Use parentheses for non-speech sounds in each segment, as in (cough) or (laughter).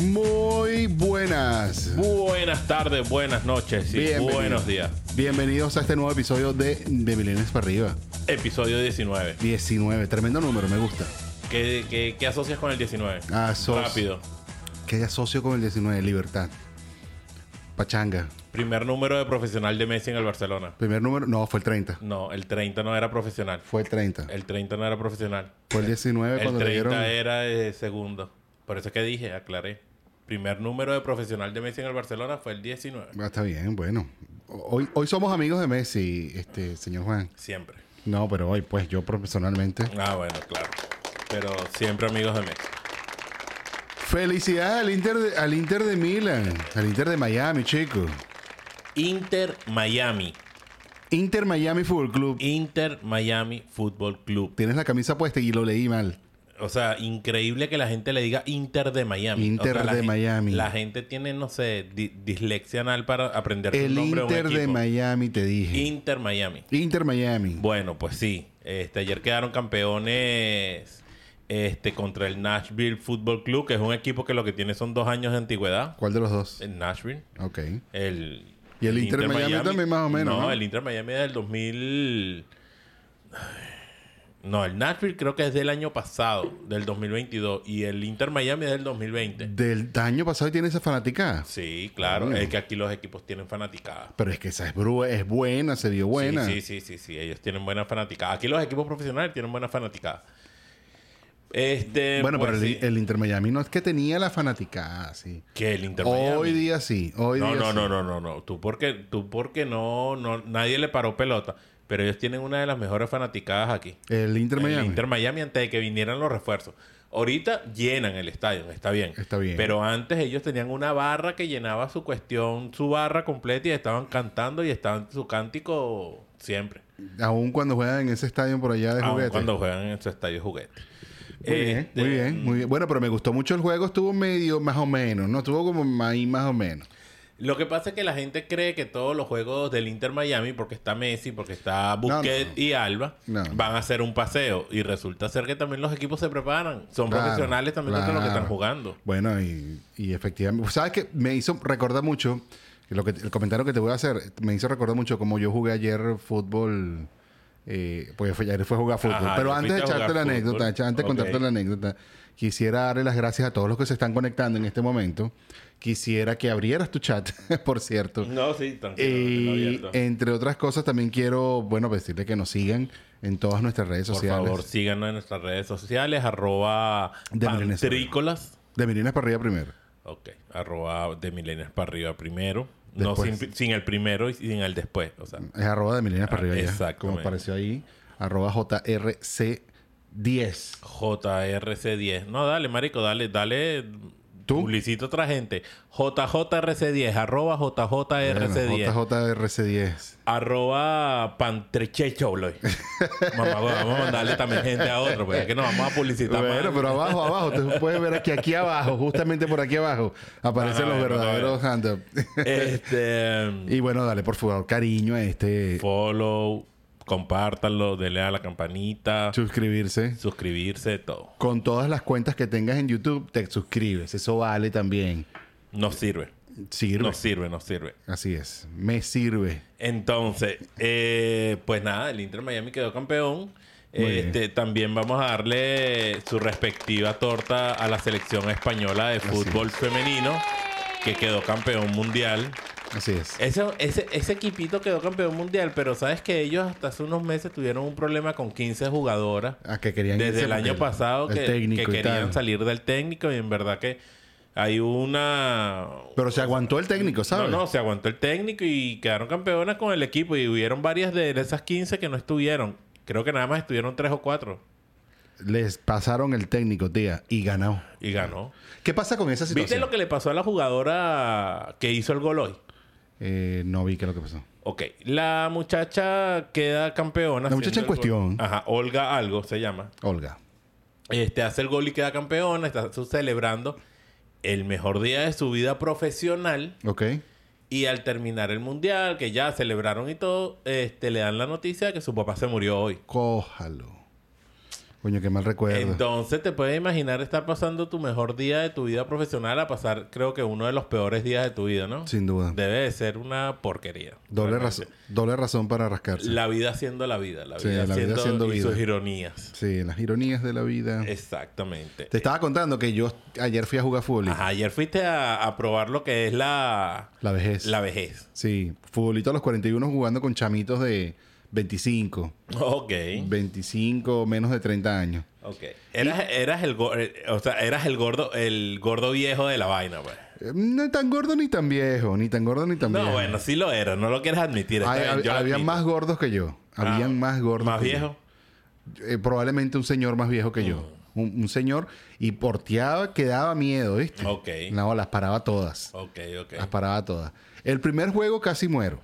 Muy buenas. Buenas tardes, buenas noches y Bienvenido. buenos días. Bienvenidos a este nuevo episodio de De Milenios para arriba. Episodio 19. 19. Tremendo número, me gusta. ¿Qué, qué, qué asocias con el 19? Asocio. Rápido. ¿Qué asocio con el 19? Libertad. Pachanga. Primer número de profesional de Messi en el Barcelona. Primer número. No, fue el 30. No, el 30 no era profesional. Fue el 30. El 30 no era profesional. Fue el 19 El cuando 30 le dieron. era eh, segundo. Por eso es que dije, aclaré. Primer número de profesional de Messi en el Barcelona fue el 19. Ah, está bien, bueno. Hoy, hoy somos amigos de Messi, este señor Juan. Siempre. No, pero hoy, pues yo personalmente. Ah, bueno, claro. Pero siempre amigos de Messi. Felicidades al Inter de, al Inter de Milan, al Inter de Miami, chico. Inter Miami. Inter Miami Fútbol Club. Inter Miami Fútbol Club. Tienes la camisa puesta y lo leí mal. O sea, increíble que la gente le diga Inter de Miami. Inter O sea, la de Miami. La gente tiene, no sé, di- dislexia anal para aprender El nombre Inter de un de equipo. Miami, te dije. Inter Miami. Inter Miami. Bueno, pues sí. Este, ayer quedaron campeones este, contra el Nashville Football Club, que es un equipo que lo que tiene son dos años de antigüedad. ¿Cuál de los dos? El Nashville. Ok. El, Y el Inter Miami también más o menos, No, ¿no? el Inter Miami es del 2000... No, el Nashville creo que es del año pasado, del 2022. Y el Inter Miami es del 2020. Del año pasado tiene esa fanática. Sí, claro. Bueno. Es que aquí los equipos tienen fanaticada. Pero es que esa es, es buena, se vio buena. Sí, sí, sí, sí, sí. Ellos tienen buena fanaticada. Aquí los equipos profesionales tienen buena fanaticada. Este, Bueno, pues pero el, sí. el Inter Miami no es que tenía la fanática, sí. que el Inter Miami. Hoy día sí, hoy no, día no, sí. no, no, no, no. Tú porque, tú porque no, no, nadie le paró pelota. Pero ellos tienen una de las mejores fanaticadas aquí. El Inter Miami. El Inter Miami antes de que vinieran los refuerzos. Ahorita llenan el estadio, está bien. Está bien. Pero antes ellos tenían una barra que llenaba su cuestión, su barra completa y estaban cantando y estaban su cántico siempre. Aún cuando juegan en ese estadio por allá de juguete. cuando juegan en su estadio de juguete. Muy bien, Este, muy bien, muy bien. Bueno, pero me gustó mucho el juego. Estuvo medio más o menos, ¿no? Estuvo como ahí más o menos. Lo que pasa es que la gente cree que todos los juegos del Inter Miami, porque está Messi, porque está Busquets no. y Alba, No. van a ser un paseo. Y resulta ser que también los equipos se preparan. Son Claro, profesionales también contra los que claro. están jugando. Bueno, y, y efectivamente, ¿sabes qué? Me hizo recordar mucho, que lo que, el comentario que te voy a hacer, me hizo recordar mucho como yo jugué ayer fútbol, eh, pues ayer fue a jugar fútbol. Ajá, Pero antes de echarte la anécdota, antes de contarte la anécdota, quisiera darle las gracias a todos los que se están conectando en este momento. Quisiera que abrieras tu chat, (laughs) por cierto. No, sí, tranquilo. Y entre otras cosas, también quiero, bueno, decirle que nos sigan en todas nuestras redes Por sociales. favor, síganos en nuestras redes sociales, arroba De pantrícolas. De Mirinas para arriba primero. Ok, arroba de milenias para arriba primero. No sin, sin el primero y sin el después. O sea, Es arroba de Milenias para Ah, arriba ya. exactamente. Como apareció ahí. Arroba JRC10. JRC10. No, dale, marico, dale, dale. ¿Tú? Publicita otra gente. JJRC10, arroba JJRC10, Bueno, JJRC10. arroba Pantrechecholoy. (laughs) Mamá, vamos a mandarle también gente a otro, porque es que nos vamos a publicitar Bueno, más. pero abajo, abajo. Te puedes ver aquí, aquí abajo, justamente por aquí abajo, aparecen Ajá, los bueno, verdaderos hand Este. (laughs) Y bueno, dale por favor cariño a este follow, compártanlo, denle a la campanita, suscribirse. suscribirse, todo. Con todas las cuentas que tengas en YouTube, te suscribes. Eso vale también. Nos sirve. Sirve. Nos sirve, nos sirve. Así es. Me sirve. Entonces, eh, pues nada, el Inter Miami quedó campeón. Este, también vamos a darle su respectiva torta a la selección española de fútbol femenino, que quedó campeón mundial. Así es. Ese, ese, ese equipito quedó campeón mundial, pero sabes que ellos hasta hace unos meses tuvieron un problema con 15 jugadoras. A que querían Desde el año pasado el que, técnico que querían salir del técnico y en verdad que hay una... Pero se aguantó el técnico, ¿sabes? No, no, se aguantó el técnico y quedaron campeonas con el equipo y hubieron varias de esas 15 que no estuvieron. Creo que nada más estuvieron tres o cuatro Les pasaron el técnico, tía, y ganó. y ganó. ¿Qué pasa con esa situación? ¿Viste lo que le pasó a la jugadora que hizo el gol hoy? Eh, no vi qué es lo que pasó. Ok, la muchacha queda campeona. La muchacha en cuestión. Ajá, Olga algo se llama. Olga. Este hace el gol y queda campeona, está celebrando el mejor día de su vida profesional. ¿Ok? Y al terminar el mundial, que ya celebraron y todo, este, le dan la noticia de que su papá se murió hoy. Cójalo. Coño, qué mal recuerdo. Entonces te puedes imaginar estar pasando tu mejor día de tu vida profesional a pasar, creo que uno de los peores días de tu vida, ¿no? Sin duda. Debe de ser una porquería. Doble razón, doble razón para rascarse. La vida siendo la vida. La Sí, vida, la vida siendo, siendo y vida. sus ironías. Sí, las ironías de la vida. Exactamente. Te estaba contando que yo ayer fui a jugar fútbol. Ajá, ayer fuiste a, a probar lo que es la, La vejez. la vejez. Sí, futbolito a los 41 jugando con chamitos de 25, Ok. 25, menos de 30 años. Ok. Eras, eras el eh, o sea, eras el gordo, el gordo viejo de la vaina, pues. Eh, No tan gordo ni tan viejo, ni tan gordo ni tan No, viejo. bueno, sí lo eras, no lo quieres admitir. Hay- bien, hab- había más gordos que yo. Ah, Habían más gordos. ¿Más que yo. viejo? Eh, probablemente un señor más viejo que yo. Mm. Un, un señor. Y porteaba que daba miedo, ¿viste? Ok. No, las paraba todas. Ok, ok. Las paraba todas. El primer juego casi muero.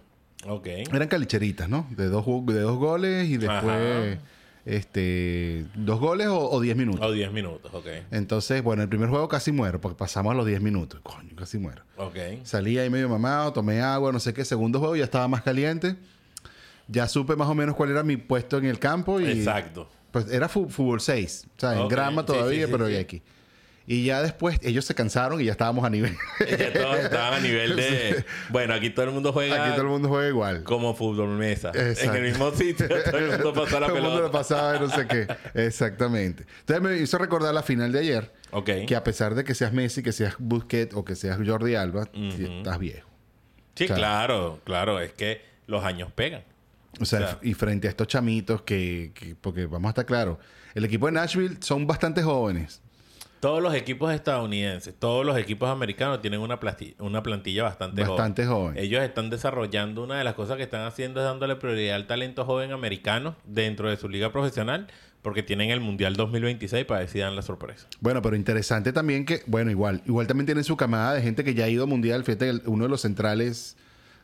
Ok. Eran calicheritas, ¿no? De dos, de dos goles y después... Ajá. Este... ¿Dos goles o, o diez minutos? O 10 minutos, ok. Entonces, bueno, el primer juego casi muero. Porque pasamos a los 10 minutos. Coño, casi muero. Ok. Salí ahí medio mamado, tomé agua, no sé qué. Segundo juego ya estaba más caliente. Ya supe más o menos cuál era mi puesto en el campo. Y, Exacto. Pues era fútbol 6. O sea, en grama todavía, sí, sí, pero ya aquí. Y ya después ellos se cansaron y ya estábamos a nivel. Ya todos (laughs) estaban a nivel de... Bueno, aquí todo el mundo juega aquí todo el mundo juega igual. como fútbol mesa. Exacto. En el mismo sitio, todo el mundo (laughs) pasa la todo el mundo lo pelota. pasaba y no sé qué. Exactamente. Entonces me hizo recordar la final de ayer. Ok. Que a pesar de que seas Messi, que seas Busquets o que seas Jordi Alba, estás viejo. Sí, O sea, claro, claro. Es que los años pegan. O sea, O sea, y frente a estos chamitos que, que- porque vamos a estar claros, el equipo de Nashville son bastante jóvenes. Todos los equipos estadounidenses, todos los equipos americanos tienen una, una plantilla bastante, Bastante joven. Ellos están desarrollando una de las cosas que están haciendo es dándole prioridad al talento joven americano dentro de su liga profesional porque tienen el Mundial 2026 para dan la sorpresa. Bueno, pero interesante también que, bueno, igual, igual también tienen su camada de gente que ya ha ido a mundial. Fíjate, el- uno de los centrales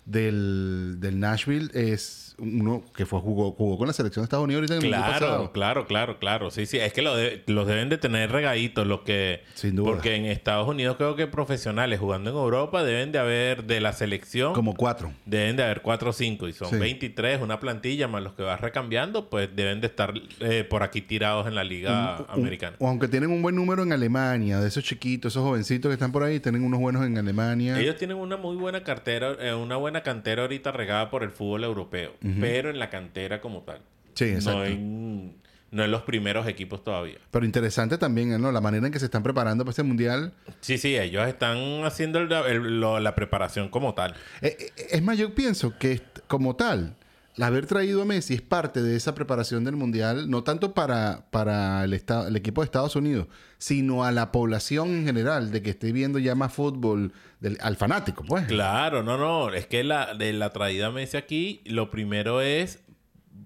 del, del Nashville es uno que fue jugó, jugó con la selección de Estados Unidos ahorita en el Claro, pasado. claro, claro, claro. Sí, sí. Es que lo de- los deben de tener regaditos los que... Sin duda. Porque en Estados Unidos creo que profesionales jugando en Europa deben de haber de la selección... Como cuatro. Deben de haber 4 o 5 y son Sí. 23, una plantilla más los que vas recambiando, pues deben de estar eh, por aquí tirados en la liga Un- americana. o aunque tienen un buen número en Alemania, de esos chiquitos, esos jovencitos que están por ahí, tienen unos buenos en Alemania. Ellos tienen una muy buena cartera, eh, una buena cantera ahorita regada por el fútbol europeo, pero en la cantera como tal. Sí, exacto. No en, no en los primeros equipos todavía. Pero interesante también, ¿no? La manera en que se están preparando para este mundial. Sí, sí, ellos están haciendo el- el- lo- la preparación como tal. Eh, eh, es más, yo pienso que como tal, haber traído a Messi es parte de esa preparación del mundial, no tanto para, para el, el equipo de Estados Unidos, sino a la población en general, de que esté viendo ya más fútbol, del, al fanático, pues. Claro, no, no. Es que la, de la traída Messi aquí, lo primero es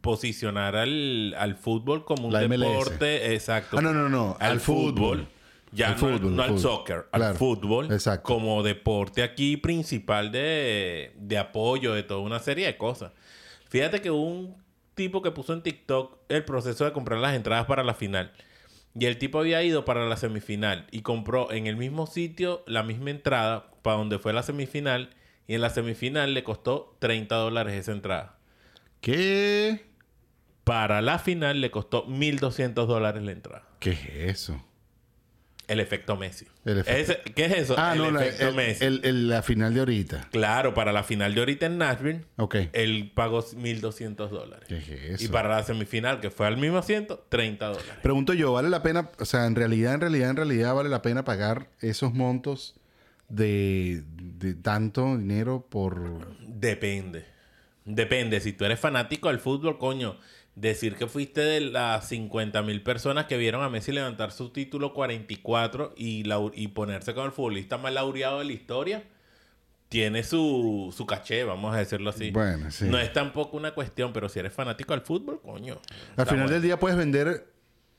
posicionar al, al fútbol como un La MLS. deporte. Exacto. Ah, no, no, no, Al, al fútbol. fútbol. Ya Al no, fútbol, no al al fútbol. soccer, al Claro. fútbol. Exacto. Como deporte aquí principal de, de apoyo de toda una serie de cosas. Fíjate que hubo un tipo que puso en TikTok el proceso de comprar las entradas para la final. Y el tipo había ido para la semifinal y compró en el mismo sitio la misma entrada para donde fue la semifinal. Y en la semifinal le costó 30 dólares esa entrada. ¿Qué? Para la final le costó 1.200 dólares la entrada. ¿Qué es eso? El efecto Messi. El efecto- Ese- ¿Qué es eso? Ah, el no, la, efecto el- Messi. el- la final de ahorita. Claro, para la final de ahorita en Nashville, Ok. él pagó 1.200 dólares. ¿Qué es eso? Y para la semifinal, que fue al mismo asiento, 30 dólares. Pregunto yo, ¿vale la pena, o sea, en realidad, en realidad, en realidad vale la pena pagar esos montos de, de tanto dinero por... Depende. Depende. Si tú eres fanático del fútbol, coño, decir que fuiste de las 50 mil personas que vieron a Messi levantar su título 44 y, lau- y ponerse con el futbolista más laureado de la historia, tiene su, su caché, vamos a decirlo así. Bueno, sí. No es tampoco una cuestión, pero si eres fanático del fútbol, coño. Al final bueno. del día puedes vender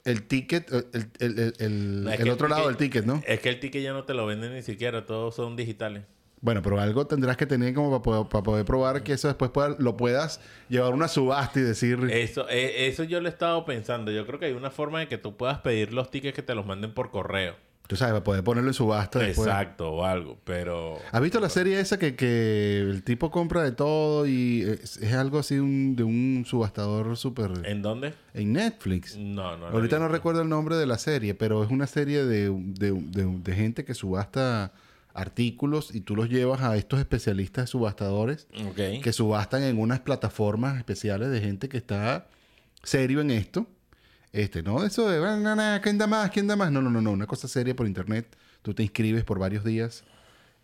el ticket, el, el- el- el- No, el otro lado del ticket, ¿no? Es que el ticket ya no te lo venden ni siquiera, todos son digitales. Bueno, pero algo tendrás que tener como para poder, para poder probar que eso después pueda- lo puedas llevar a una subasta y decir... Eso, eh, eso yo lo he estado pensando. Yo creo que hay una forma de que tú puedas pedir los tickets que te los manden por correo. Tú sabes, para poder ponerlo en subasta después. Exacto, o algo. Pero. ¿Has visto la serie esa que, que el tipo compra de todo y es, es algo así un- de un subastador súper... ¿En dónde? En Netflix. No, no. Ahorita no recuerdo el nombre de la serie, pero es una serie de, de- de- de gente que subasta artículos y tú los llevas a estos especialistas subastadores que subastan en unas plataformas especiales de gente que está serio en esto. Este, no eso de, "Ah, na, na, ¿quién da más? ¿Quién da más? No, no, no, no, una cosa seria por internet. Tú te inscribes por varios días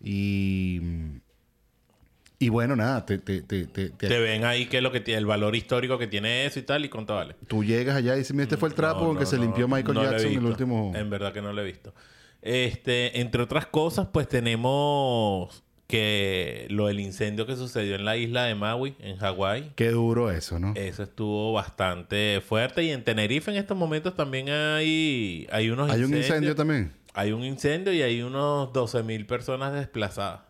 y... Y bueno, nada, te, te, te, te- te- Te ven ahí qué es lo que tiene, el valor histórico que tiene eso y tal, y cuánto vale. tú llegas allá y dices, mira, este fue el trapo No, con que se limpió Michael Jackson en el último... En verdad que no lo he visto. Este, entre otras cosas, pues tenemos que lo del incendio que sucedió en la isla de Maui, en Hawái. Qué duro eso, ¿no? Eso estuvo bastante fuerte. Y en Tenerife en estos momentos también hay, hay unos Hay un incendios. incendio también. Hay un incendio y hay unos 12.000 personas desplazadas.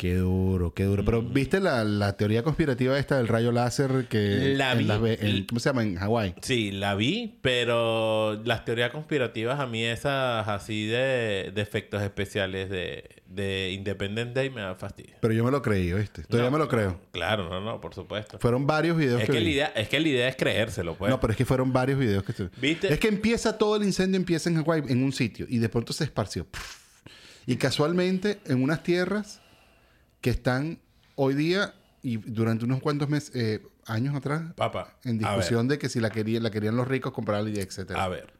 Qué duro, qué duro. Pero ¿viste la, la teoría conspirativa esta del rayo láser que... La en vi. Las en- ¿Cómo se llama? En Hawái. Sí, la vi, pero las teorías conspirativas a mí esas así de, de efectos especiales de, de Independence Day me da fastidio. Pero yo me lo creí, ¿viste? Todavía No, me lo creo. Claro, no, no, por supuesto. Fueron varios videos Es que, que, la vi. idea, es que la idea es creérselo, pues. No, pero es que fueron varios videos que... ¿Viste? Es que empieza todo el incendio, empieza en Hawái, en un sitio, y de pronto se esparció. Y casualmente, en unas tierras que están hoy día y durante unos cuantos meses, eh, años atrás, Papá, en discusión de que si la querían, la querían los ricos, comprarla y etcétera. A ver,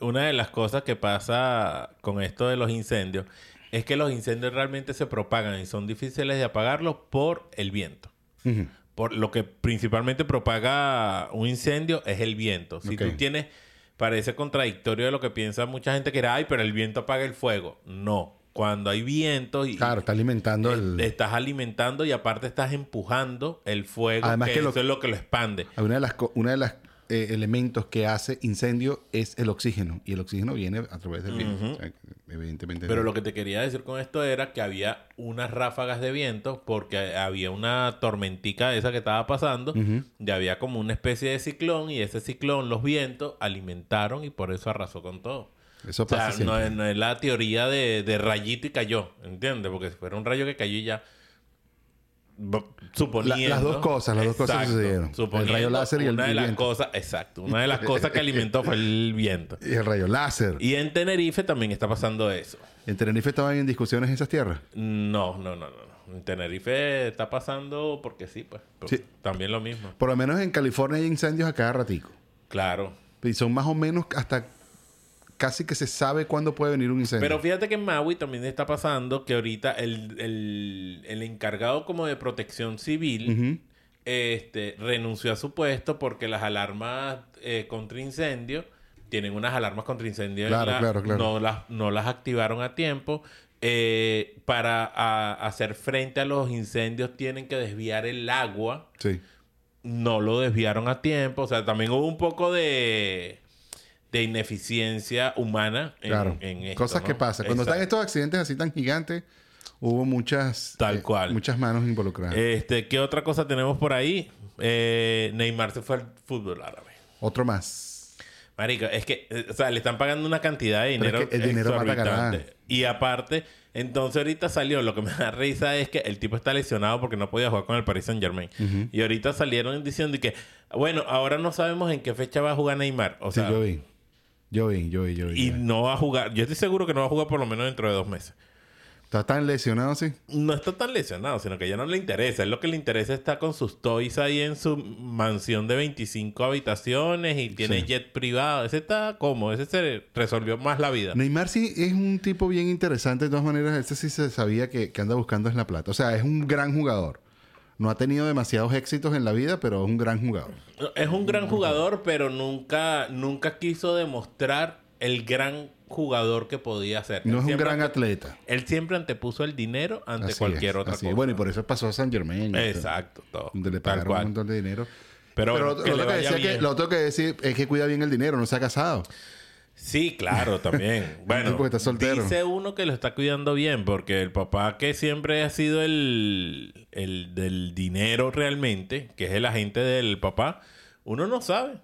una de las cosas que pasa con esto de los incendios es que los incendios realmente se propagan y son difíciles de apagarlos por el viento. Por lo que principalmente propaga un incendio es el viento. Si Ok. tú tienes, parece contradictorio de lo que piensa mucha gente que era, ay, pero el viento apaga el fuego. No. Cuando hay viento y Claro, está alimentando eh, el... estás alimentando y aparte estás empujando el fuego, Además que, que lo- eso es lo que lo expande. Una de las, una de las eh, elementos que hace incendio es el oxígeno. Y el oxígeno viene a través del viento. Ujú. O sea, evidentemente. Pero lo que te quería decir con esto era que había unas ráfagas de viento porque había una tormentica esa que estaba pasando. Ujú. Ya había como una especie de ciclón y ese ciclón, los vientos, alimentaron y por eso arrasó con todo. Eso O sea, pasa no es, no es la teoría de, de rayito y cayó, ¿entiendes? Porque si fuera un rayo que cayó y ya... Suponiendo... La- las dos cosas, las dos cosas sucedieron. El rayo láser y el- una de el las cosas... Exacto. Una de las cosas que alimentó fue el (laughs) viento. Y el rayo láser. Y en Tenerife también está pasando eso. ¿En Tenerife estaban en discusiones esas tierras? No, no, no, no. En Tenerife está pasando porque sí, pues. Sí. También lo mismo. Por lo menos en California hay incendios a cada ratico. Claro. Y son más o menos hasta casi que se sabe cuándo puede venir un incendio. Pero fíjate que en Maui también está pasando que ahorita el, el- el encargado como de protección civil este, renunció a su puesto porque las alarmas eh, contra incendio tienen unas alarmas contra incendio. Claro, claro, claro. No las, no las activaron a tiempo. Eh, para a- hacer frente a los incendios tienen que desviar el agua. Sí. no lo desviaron a tiempo. O sea, también hubo un poco de, de ineficiencia humana en, Claro. en esto, Cosas ¿no? que pasan. Cuando están estos accidentes así tan gigantes, hubo muchas... Tal cual. Muchas manos involucradas. Este, ¿Qué otra cosa tenemos por ahí? Eh, Neymar se fue al fútbol árabe. Otro más. Marico, es que, eh, o sea, le están pagando una cantidad de Pero es dinero. que el dinero mata. Y aparte, entonces ahorita salió, lo que me da risa es que el tipo está lesionado porque no podía jugar con el Paris Saint Germain. Y ahorita salieron diciendo que, bueno, ahora no sabemos en qué fecha va a jugar Neymar. O Sí, sea, yo vi. Yo vi, yo vi, yo vi. y yo vi. no va a jugar. Yo estoy seguro que no va a jugar por lo menos dentro de dos meses. Está tan lesionado, sí. No está tan lesionado, sino que ya no le interesa. Es lo que le interesa está con sus toys ahí en su mansión de 25 habitaciones y tiene Sí. jet privado. Ese está como, ese se resolvió más la vida. Neymar sí es un tipo bien interesante. De todas maneras, ese sí se sabía que, que anda buscando es la plata. O sea, es un gran jugador. No ha tenido demasiados éxitos en la vida, pero es un gran jugador. Es un gran jugador, pero nunca, nunca quiso demostrar el gran jugador que podía ser. No Él es un gran atleta. Él siempre antepuso el dinero ante Así cualquier es, otra es. cosa. Bueno, y por eso pasó a San Germain. Exacto, todo. Donde le pagaron un montón de dinero. Pero, lo, que que decía que, lo otro que decir es que cuida bien el dinero, no se ha casado. Sí, claro, también. (laughs) Bueno, está soltero. dice uno que lo está cuidando bien, porque el papá que siempre ha sido el, el del dinero realmente, que es el agente del papá, uno no sabe.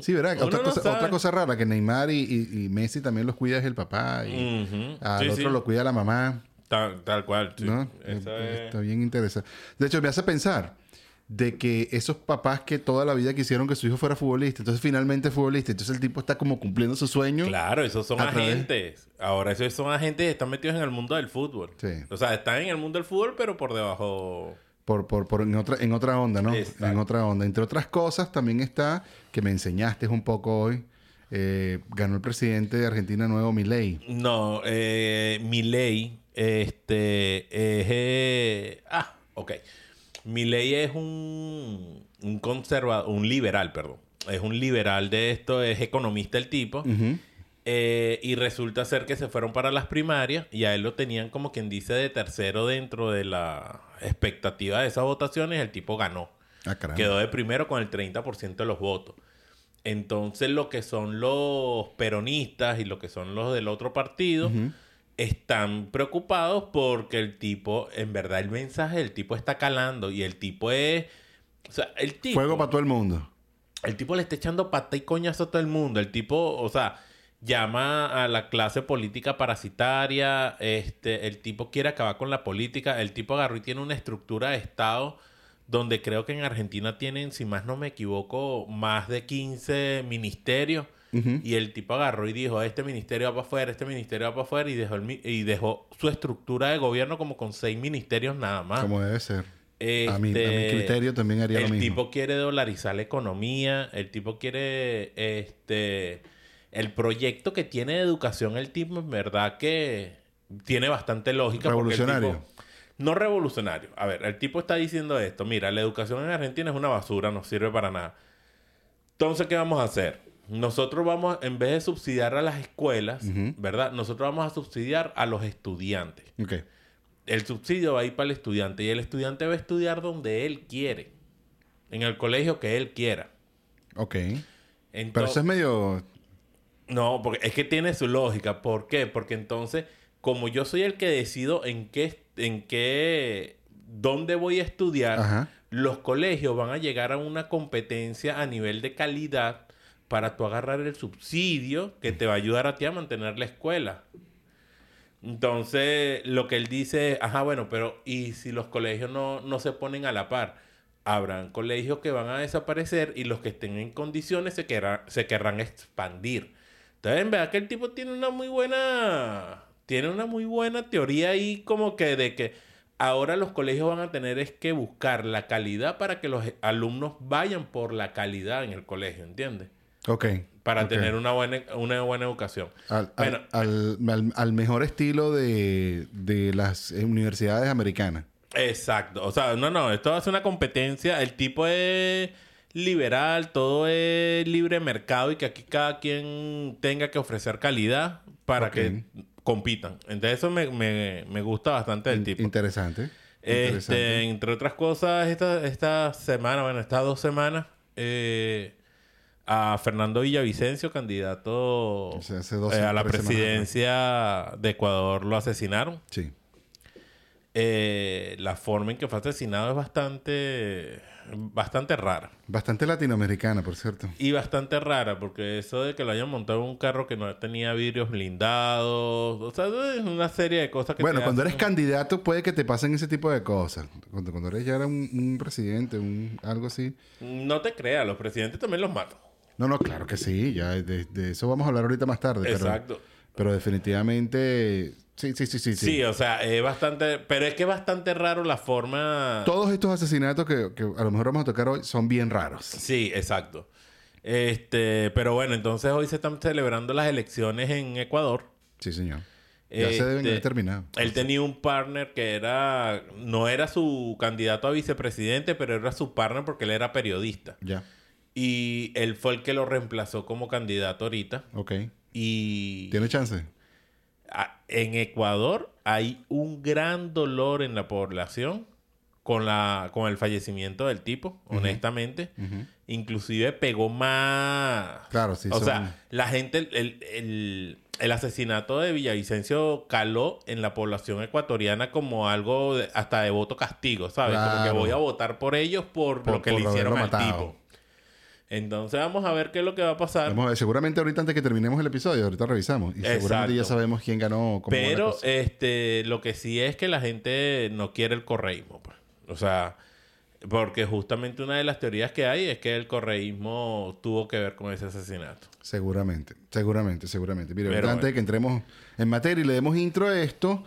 Sí, ¿verdad? Otra, no cosa, otra cosa rara, que Neymar y, y- y Messi también los cuida es el papá y al Sí, otro sí. lo cuida la mamá. Tal, tal cual. sí. ¿no? Eh, es- Está bien interesante. De hecho, me hace pensar de que esos papás que toda la vida quisieron que su hijo fuera futbolista, entonces finalmente es futbolista, entonces el tipo está como cumpliendo su sueño. Claro, esos son través- agentes. Ahora, esos son agentes que están metidos en el mundo del fútbol. Sí. O sea, están en el mundo del fútbol, pero por debajo. Por, por, por en, otra, en otra onda, ¿no? Exacto. En otra onda. Entre otras cosas, también está, que me enseñaste un poco hoy, eh, ganó el presidente de Argentina nuevo, Milei. No, eh, Milei, este, es... eh, ah, ok. Milei es un, un conservador, un liberal, perdón. Es un liberal de esto, es economista el tipo. Eh, y resulta ser que se fueron para las primarias y a él lo tenían como quien dice de tercero dentro de la expectativa de esas votaciones. El tipo ganó. Ah. Quedó de primero con el 30% de los votos. Entonces, lo que son los peronistas y lo que son los del otro partido. Están preocupados porque el tipo, en verdad, el mensaje del tipo está calando y el tipo es. O sea, el tipo. Fuego para todo el mundo. El tipo le está echando pata y coñazo a todo el mundo. El tipo, o sea, llama a la clase política parasitaria. Este, el tipo quiere acabar con la política. El tipo agarró y tiene una estructura de Estado donde creo que en Argentina tienen, si más no me equivoco, más de 15 ministerios. Y el tipo agarró y dijo, este ministerio va para afuera, este ministerio va para afuera. Y dejó, el y dejó su estructura de gobierno como con seis ministerios nada más. Como debe ser. A, mi, a mi Este, criterio también haría lo el mismo. tipo quiere dolarizar la economía, el tipo quiere este el proyecto que tiene de educación el tipo en verdad que tiene bastante lógica porque el Revolucionario. tipo- no revolucionario. A ver, el tipo está diciendo esto, mira, la educación en Argentina es una basura, no sirve para nada. Entonces, ¿qué vamos a hacer? Nosotros vamos, en vez de subsidiar a las escuelas. ¿verdad? Nosotros vamos a subsidiar a los estudiantes Ok. el subsidio va a ir para el estudiante y el estudiante va a estudiar donde él quiere, en el colegio que él quiera. Ok. Pero eso es medio... No, porque es que tiene su lógica. ¿Por qué? Porque entonces, como yo soy el que decido en qué, en qué, dónde voy a estudiar, Ajá. los colegios van a llegar a una competencia a nivel de calidad para tú agarrar el subsidio que te va a ayudar a ti a mantener la escuela. Entonces, lo que él dice es, ajá, bueno, pero ¿y si los colegios no, no se ponen a la par? Habrán colegios que van a desaparecer y los que estén en condiciones se, querrá- se querrán expandir. Entonces, en verdad que el tipo tiene una muy buena... Tiene una muy buena teoría ahí como que de que ahora los colegios van a tener es que buscar la calidad para que los alumnos vayan por la calidad en el colegio, ¿entiendes? Ok. Para tener una buena, una buena educación. Al, Bueno, al- al- al mejor estilo de, de las eh, universidades americanas. Exacto. O sea, no, no, esto hace una competencia. El tipo es liberal, todo es libre mercado y que aquí cada quien tenga que ofrecer calidad para que compitan. Entonces eso me, me- me gusta bastante del In- tipo. Interesante. Este, Interesante. entre otras cosas, esta, esta semana, bueno, estas dos semanas, eh, a Fernando Villavicencio, candidato O sea, hace dos- eh, a la presidencia de Ecuador, lo asesinaron. Sí. Eh, la forma en que fue asesinado es bastante, bastante rara. Bastante latinoamericana, por cierto. Y bastante rara, porque eso de que lo hayan montado en un carro que no tenía vidrios blindados, o sea, es una serie de cosas que... Bueno, te cuando hacen- eres candidato puede que te pasen ese tipo de cosas. Cuando, cuando eres ya era un, un presidente, un algo así. No te creas, los presidentes también los matan. No, no, claro que sí. Ya de, de eso vamos a hablar ahorita más tarde. Exacto. Pero, definitivamente... Sí, sí, sí, sí. Sí. sí. o sea, es bastante... Pero es que es bastante raro la forma... Todos estos asesinatos que, que a lo mejor vamos a tocar hoy son bien raros. Sí, exacto. Este, pero bueno, entonces hoy se están celebrando las elecciones en Ecuador. Sí, señor. Ya se deben Este, haber terminado. Él tenía un partner que era... No era su candidato a vicepresidente, pero era su partner porque él era periodista. Ya. Y él fue el que lo reemplazó como candidato ahorita. Ok. Y ¿Tiene chance? a- en Ecuador hay un gran dolor en la población con, la, con el fallecimiento del tipo, honestamente. Ujú. Inclusive pegó más... Claro, sí. o son- sea, la gente, el, el- el- asesinato de Villavicencio caló en la población ecuatoriana como algo de- hasta de voto castigo, ¿sabes? Como que Claro. voy a votar por ellos por, Por- lo que por le hicieron al matado. tipo. Entonces vamos a ver qué es lo que va a pasar. Vamos a ver, seguramente ahorita antes que terminemos el episodio, ahorita revisamos. Y seguramente ya sabemos quién ganó. cómo Pero este, lo que sí es que la gente no quiere el correísmo. pues. O sea, porque justamente una de las teorías que hay es que el correísmo tuvo que ver con ese asesinato. Seguramente, seguramente, seguramente. Mire, Pero antes bueno. de que entremos en materia y le demos intro a esto,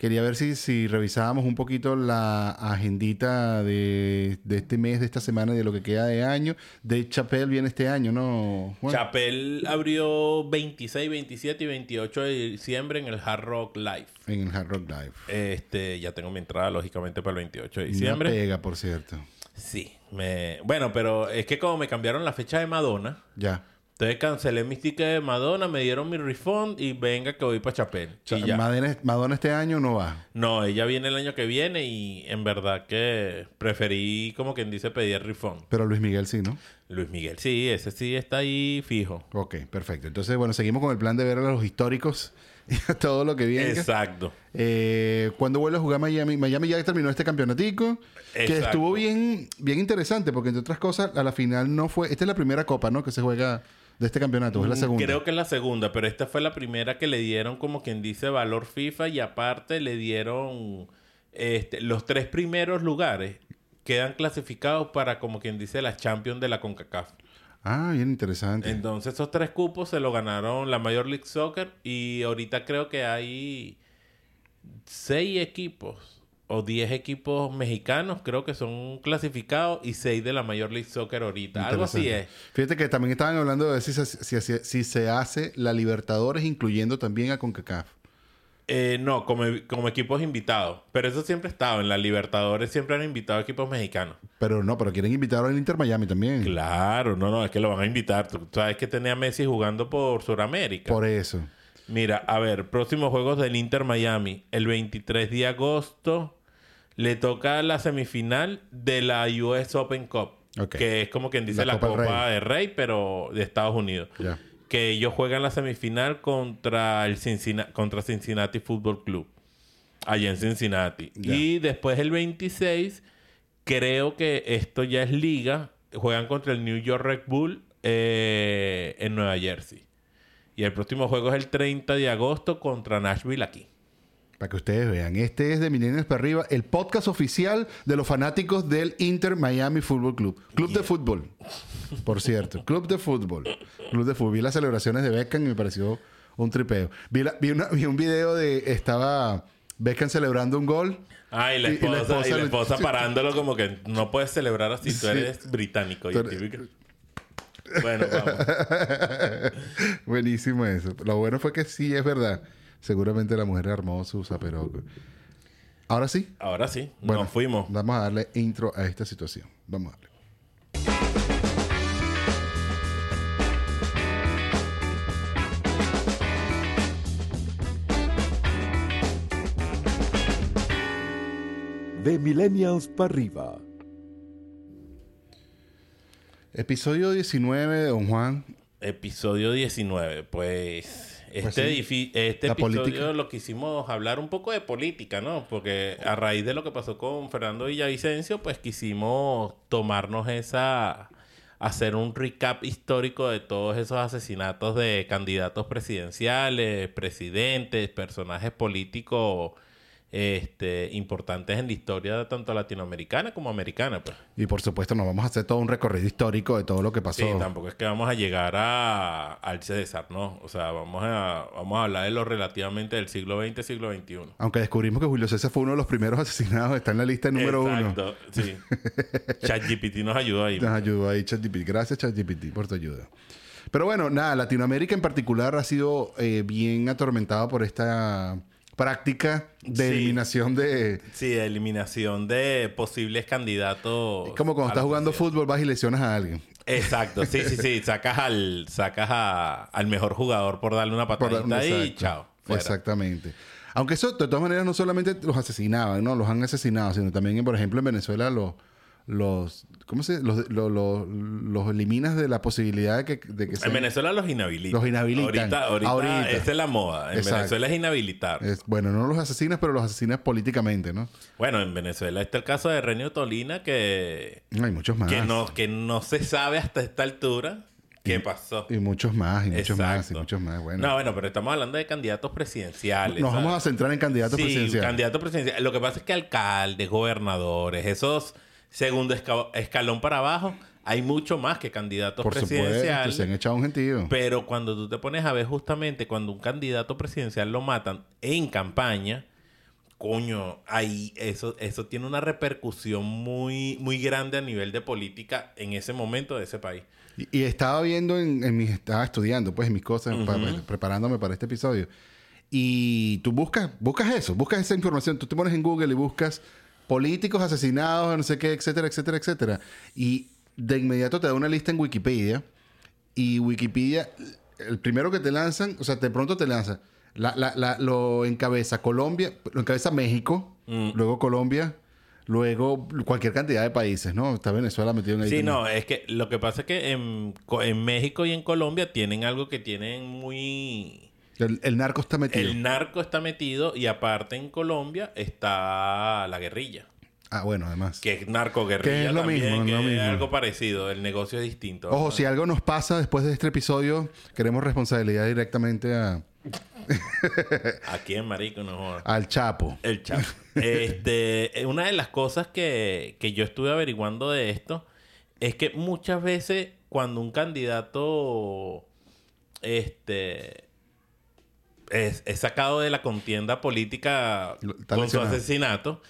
quería ver si, si revisábamos un poquito la agendita de, de este mes, de esta semana, y de lo que queda de año. De Chapel viene este año, ¿no? Juan? Chapel abrió 26, 27 y 28 de diciembre en el Hard Rock Live. En el Hard Rock Live. Este, ya tengo mi entrada, lógicamente, para el 28 de Una diciembre. pega, por cierto. Sí. Me... Bueno, pero es que como me cambiaron la fecha de Madonna, Ya. Entonces cancelé mis tickets de Madonna, me dieron mi refund y venga que voy para Chapel. Cha- Y ya. Madonna, Madonna este año no va. No, ella viene el año que viene y en verdad que preferí, como quien dice, pedir el refund. Pero Luis Miguel sí, ¿no? Luis Miguel, sí, ese sí está ahí fijo. Ok, perfecto. Entonces, bueno, seguimos con el plan de ver a los históricos (laughs) y a todo lo que viene. Exacto. Eh, ¿Cuándo vuelve a jugar Miami? Miami ya terminó este campeonatico. Que Exacto. estuvo bien, bien interesante, porque entre otras cosas, a la final no fue. Esta es la primera copa, ¿no? Que se juega de este campeonato. ¿o Es la segunda. Mm, Creo que es la segunda, pero esta fue la primera que le dieron, como quien dice, valor FIFA y aparte le dieron este, los tres primeros lugares quedan clasificados para, como quien dice, la Champions de la CONCACAF. Ah, bien interesante. Entonces esos tres cupos se lo ganaron la Major League Soccer y ahorita creo que hay seis equipos o diez equipos mexicanos creo que son clasificados y seis de la Major League Soccer ahorita. Algo así es. Fíjate que también estaban hablando de si se, si- si- si se hace la Libertadores, incluyendo también a CONCACAF. Eh, no, como, como equipos invitados. Pero eso siempre ha estado. En la Libertadores siempre han invitado equipos mexicanos. Pero no, pero quieren invitar al Inter Miami también. Claro, no, no, es que lo van a invitar. Tú sabes que tenía a Messi jugando por Sudamérica. Por eso. Mira, a ver, próximos juegos del Inter Miami. El 23 de agosto le toca la semifinal de la US Open Cup. Que es como quien dice La la, Copa de Rey, pero de Estados Unidos. Que ellos juegan la semifinal contra el Cincinnati, contra Cincinnati Football Club. Allá en Cincinnati. Y después el 26, creo que esto ya es liga. Juegan contra el New York Red Bull eh, en Nueva Jersey. Y el próximo juego es el 30 de agosto contra Nashville aquí. Para que ustedes vean, este es de Millennials para arriba, el podcast oficial de los fanáticos del Inter Miami Football Club. Club de fútbol, por cierto. (laughs) Club de fútbol. Club de fútbol. Vi las celebraciones de Beckham y me pareció un tripeo. Vi, la- vi una- vi un video de... Estaba Beckham celebrando un gol. Ah, y la Y- y la esposa, y la esposa esposa, le- (laughs) parándolo como que no puedes celebrar así. Tú Sí. eres británico. Y Bueno, vamos. (laughs) Buenísimo eso. Lo bueno fue que sí, es verdad. Seguramente la mujer armó su pero Ahora sí. Ahora sí, Bueno, nos fuimos. Vamos a darle intro a esta situación. Vamos a darle. De Millennials para arriba. Episodio 19 de Don Juan. Episodio 19. Pues este, sí. edifi- este La episodio política. lo quisimos hablar un poco de política, ¿no? Porque a raíz de lo que pasó con Fernando Villavicencio, pues quisimos tomarnos esa... hacer un recap histórico de todos esos asesinatos de candidatos presidenciales, presidentes, personajes políticos este, importantes en la historia tanto latinoamericana como americana, pues. Y por supuesto nos vamos a hacer todo un recorrido histórico de todo lo que pasó. Sí, tampoco es que vamos a llegar a, al César, ¿no? O sea, vamos a, vamos a hablar de lo relativamente del siglo XX, siglo XXI. Aunque descubrimos que Julio César fue uno de los primeros (laughs) asesinados, está en la lista número uno. Exacto, sí. (laughs) ChatGPT nos ayudó ahí. Nos ayudó ahí ChatGPT. Gracias ChatGPT por tu ayuda. Pero bueno, nada, Latinoamérica en particular ha sido eh, bien atormentado por esta práctica de Sí. eliminación de... Sí, de eliminación de posibles candidatos. Es como cuando estás jugando fútbol, vas y lesionas a alguien. Exacto, sí, sí, sí. Sacas al, sacas a- al mejor jugador por darle una patadita dar- y exacto. chao. fuera. Exactamente. Aunque eso, de todas maneras, no solamente los asesinaban, ¿no? Los han asesinado, sino también, por ejemplo, en Venezuela los, los ¿cómo se los, los, los, los eliminas de la posibilidad de que, de que En Venezuela los inhabilitan. Los inhabilitan. Ahorita, ahorita, Ahorita. esa es la moda. En Exacto. Venezuela es inhabilitar. es- bueno, no los asesinas, pero los asesinas políticamente, ¿no? Bueno, en Venezuela está el caso de Renio Tolina que, Hay muchos más. que, no, que no se sabe hasta esta altura qué pasó. Y muchos más, y muchos más, y muchos más. Bueno, No, bueno, pero estamos hablando de candidatos presidenciales. nos ¿sabes? vamos a centrar en candidatos sí, presidenciales. candidatos presidenciales. Lo que pasa es que alcaldes, gobernadores, esos segundo esca- escalón para abajo, hay mucho más que candidatos Por supuesto, presidenciales. se han echado un gentío. Pero cuando tú te pones a ver justamente cuando un candidato presidencial lo matan en campaña, coño, ahí eso, eso tiene una repercusión muy, muy grande a nivel de política en ese momento de ese país. Y, y estaba viendo en, en mis... Estaba estudiando, pues, en mis cosas, pa- preparándome para este episodio. Y tú buscas, buscas eso, buscas esa información. Tú te pones en Google y buscas políticos asesinados, no sé qué, etcétera, etcétera, etcétera. Y de inmediato te da una lista en Wikipedia. Y Wikipedia, el primero que te lanzan, o sea, de pronto te lanza, la, la- la- lo encabeza Colombia, lo encabeza México, Mm. luego Colombia, luego cualquier cantidad de países, ¿no? Está Venezuela metido en ahí. Sí, también. no, es que lo que pasa es que en, en México y en Colombia tienen algo que tienen muy... El, el narco está metido. El narco está metido y aparte en Colombia está la guerrilla. Ah, bueno, además. Que es narcoguerrilla Que es lo también, mismo, que lo es mismo. algo parecido. El negocio es distinto. Ojo, si algo nos pasa después de este episodio, queremos responsabilidad directamente a, (laughs) Aquí en Marico no jodas. al Chapo. El chat. este, eh, una de las cosas que, que yo estuve averiguando de esto es que muchas veces cuando un candidato este es, es sacado de la contienda política Está con su asesinato,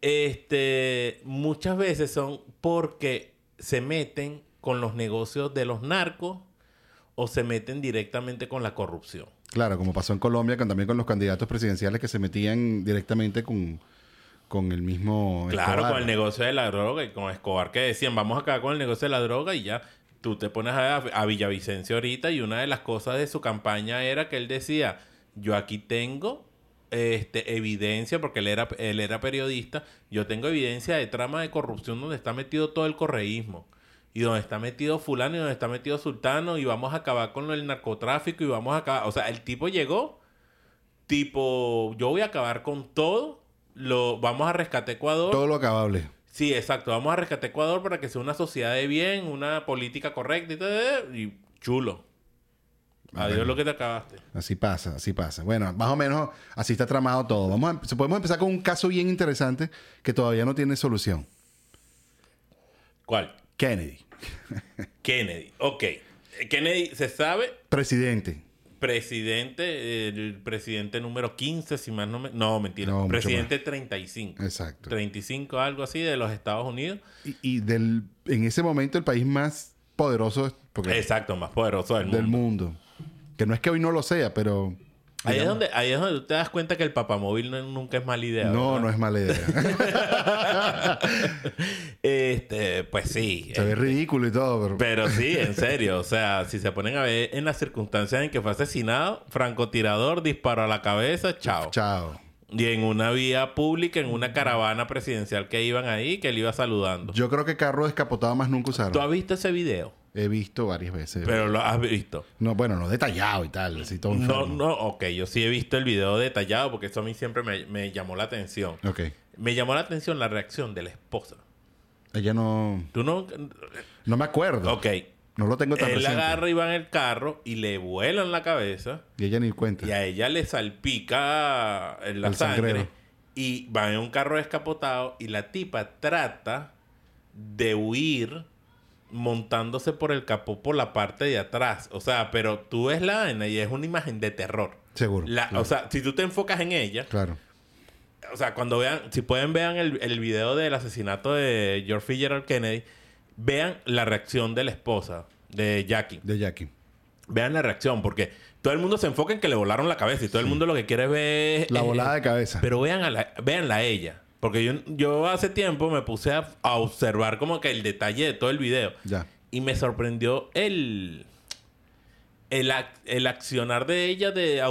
este muchas veces son porque se meten con los negocios de los narcos o se meten directamente con la corrupción. Claro, como pasó en Colombia, con, también con los candidatos presidenciales que se metían directamente con, con el mismo. Claro, Escobar. con el negocio de la droga y con Escobar que decían, vamos a acabar con el negocio de la droga y ya tú te pones a, a Villavicencio ahorita y una de las cosas de su campaña era que él decía, yo aquí tengo este, evidencia, porque él era, él era periodista, yo tengo evidencia de trama de corrupción donde está metido todo el correísmo. Y donde está metido fulano y donde está metido sultano y vamos a acabar con el narcotráfico y vamos a acabar... O sea, el tipo llegó tipo, yo voy a acabar con todo, lo vamos a rescatar Ecuador. Todo lo acabable. Sí, exacto, vamos a rescatar Ecuador para que sea una sociedad de bien, una política correcta y y chulo. Adiós lo que te acabaste. Así pasa, así pasa. Bueno, más o menos así está tramado todo. Vamos a, podemos empezar con un caso bien interesante que todavía no tiene solución. ¿Cuál? Kennedy, (laughs) Kennedy. Ok. Kennedy se sabe presidente. presidente, el presidente número 15, si más no me... No, mentira. No, presidente 35. Exacto. 35, algo así, de los Estados Unidos. Y, y del, en ese momento el país más poderoso porque, Exacto, más poderoso del mundo. del mundo. Que no es que hoy no lo sea, pero... Ahí es, donde, ahí es donde tú te das cuenta que el papamóvil no- nunca es mala idea. No, ¿verdad? no es mala idea. (laughs) Este, pues sí. Se ve este, ridículo y todo, pero... Pero sí, en (laughs) serio. O sea, si se ponen a ver en las circunstancias en que fue asesinado, francotirador, disparo a la cabeza, chao. Chao. Y en una vía pública, en una caravana presidencial que iban ahí, que él iba saludando. Yo creo que carro descapotado más nunca usaron. ¿Tú has visto ese video? He visto varias veces. Pero lo has visto. No, bueno, no detallado y tal. Así todo No, no, ok. Yo sí he visto el video detallado porque eso a mí siempre me, me llamó la atención. Ok. Me llamó la atención la reacción de la esposa. Ella no... Tú no... No me acuerdo. Ok. No lo tengo tan Él presente. agarra y va en el carro y le vuelan la cabeza. Y ella ni cuenta. Y a ella le salpica en la El sangre. sangrero. Y va en un carro descapotado. Y la tipa trata de huir montándose por el capó por la parte de atrás. O sea, pero tú ves la vaina y es una imagen de terror. Seguro. La- claro. O sea, si tú te enfocas en ella, Claro. o sea, cuando vean, si pueden vean el, el video del asesinato de George Fitzgerald Kennedy, vean la reacción de la esposa de Jackie. De Jackie. Vean la reacción, porque todo el mundo se enfoca en que le volaron la cabeza y todo el mundo lo que quiere ver es... La volada de cabeza. Pero vean a la, véanla a ella. Porque yo, yo hace tiempo me puse a, a observar como que el detalle de todo el video. Ya. Y me sorprendió el... El, ac- el accionar de ella de,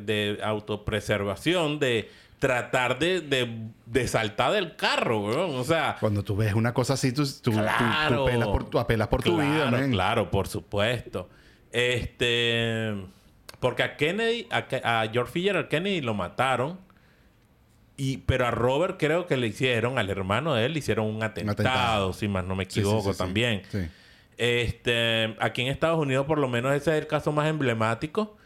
de autopreservación, de tratar de, de, de saltar del carro, weón. O sea, Cuando tú ves una cosa así, tú, tú, tú- apelas por, tú apelas por tu vida, man. Claro, por supuesto. Este. Porque a Kennedy, a, a George Fitzgerald Kennedy lo mataron. Y, pero a Robert creo que le hicieron, al hermano de él, le hicieron un atentado, atentado. si más no me sí, equivoco sí, sí. también. Este, aquí en Estados Unidos, por lo menos, ese es el caso más emblemático.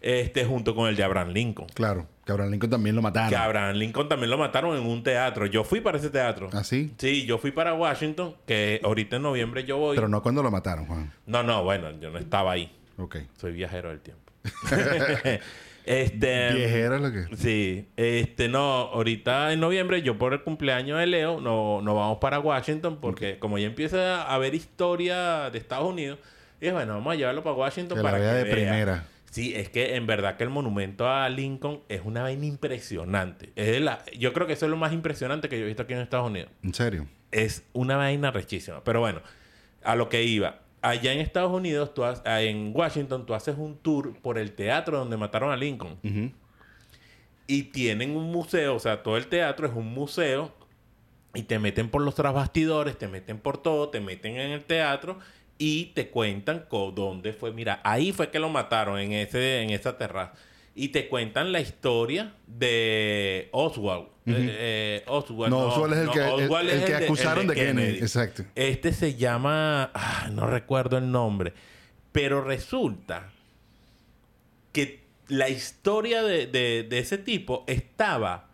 Este, junto con el de Abraham Lincoln. Claro, que Abraham Lincoln también lo mataron. Que Abraham Lincoln también lo mataron en un teatro. Yo fui para ese teatro. ¿Ah, sí? Sí, yo fui para Washington, que ahorita en noviembre yo voy. Pero no cuando lo mataron, Juan. No, no, bueno, yo no estaba ahí. Ok. Soy viajero del tiempo. (laughs) (laughs) este. Viejera es lo que... Sí, este no, ahorita en noviembre yo por el cumpleaños de Leo no, no vamos para Washington porque como ya empieza a haber historia de Estados Unidos, dije, bueno, vamos a llevarlo para Washington Que la para vea que de vea. primera. Sí, es que en verdad que el monumento a Lincoln es una vaina impresionante. Es de la, yo creo que eso es lo más impresionante que yo he visto aquí en Estados Unidos ¿En serio? es una vaina rechísima. Pero bueno, a lo que iba. Allá en Estados Unidos, tú ha- ah, en Washington, tú haces un tour por el teatro donde mataron a Lincoln. Y tienen un museo, o sea, todo el teatro es un museo. Y te meten por los trasbastidores, te meten por todo, te meten en el teatro y te cuentan dónde fue. Mira, ahí fue que lo mataron, en, ese, en esa terraza. Y te cuentan la historia de Oswald. Eh, eh, Oswald. No, Oswald es el que- el- el es que de- acusaron de Kennedy. Exacto. Este se llama. ah, no recuerdo el nombre. Pero resulta que la historia de, de- de ese tipo estaba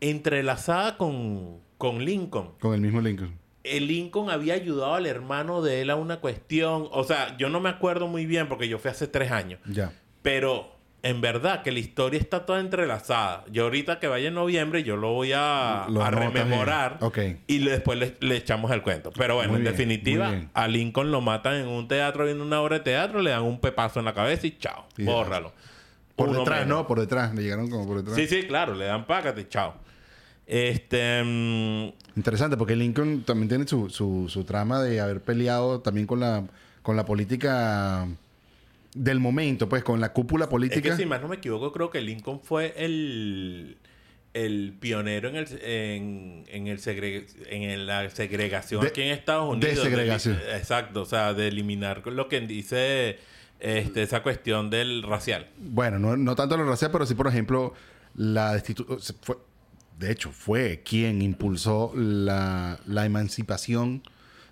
entrelazada con, con Lincoln. Con el mismo Lincoln. El Lincoln había ayudado al hermano de él a una cuestión. O sea, yo no me acuerdo muy bien porque yo fui hace tres años. Ya. Pero en verdad que la historia está toda entrelazada. Yo ahorita que vaya en noviembre, yo lo voy a, Lo a anotas rememorar. bien. Ok. Y le- después le, le echamos el cuento. Pero bueno, Muy en bien, definitiva, a Lincoln lo matan en un teatro viendo una obra de teatro, le dan un pepazo en la cabeza y chao. Y bórralo. Por Uno detrás, menos. ¿no? Por detrás. Le llegaron como por detrás. Sí, sí, claro, le dan págate, chao. Este. mm, Interesante, porque Lincoln también tiene su, su, su trama de haber peleado también con la, con la política del momento, pues, con la cúpula es política. que si más no me equivoco, creo que Lincoln fue el. El pionero en, el, en, en, el segre- en la segregación De- aquí en Estados Unidos. De- exacto, o sea, de eliminar lo que dice este, esa cuestión del racial. Bueno, no, no tanto la racial, pero sí, por ejemplo, la De hecho, fue quien impulsó la, la emancipación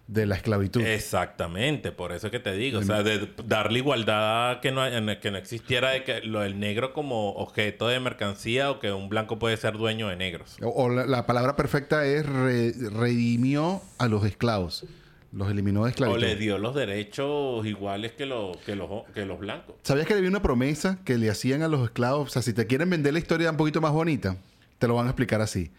de la esclavitud. Exactamente, por eso que te digo, o sea, de darle igualdad que no, que no existiera de que lo del negro como objeto de mercancía o que un blanco puede ser dueño de negros. O, o la, la palabra perfecta es re- redimió a los esclavos. Los eliminó de O esclavitud. le dio los derechos iguales que los, que los, que los blancos. ¿Sabías que había una promesa que le hacían a los esclavos? O sea, si te quieren vender la historia un poquito más bonita, te lo van a explicar así.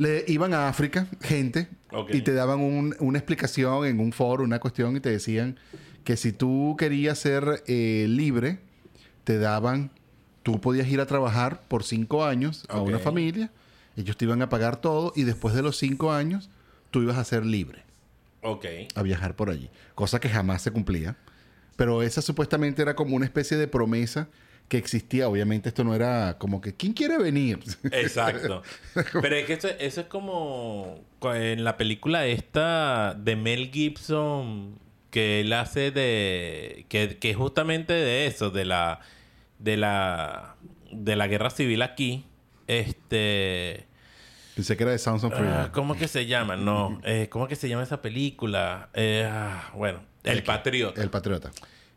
Le iban a África, gente, y te daban un- una explicación en un foro, una cuestión, y te decían que si tú querías ser eh, libre, te daban, tú podías ir a trabajar por cinco años a una familia, ellos te iban a pagar todo, y después de los cinco años, tú ibas a ser libre Ok. a viajar por allí, cosa que jamás se cumplía. Pero esa supuestamente era como una especie de promesa que existía. Obviamente esto no era como que, ¿quién quiere venir? (laughs) Exacto. (laughs) Pero es que eso, eso es como co- en la película esta de Mel Gibson que él hace de que, que es justamente de eso, de la de la de la guerra civil aquí. Este Pensé que era de Sounds of Freedom. ah, ¿cómo que se llama? No, eh, ¿cómo que se llama esa película? Eh, ah, bueno, El Patriota. El Patriota.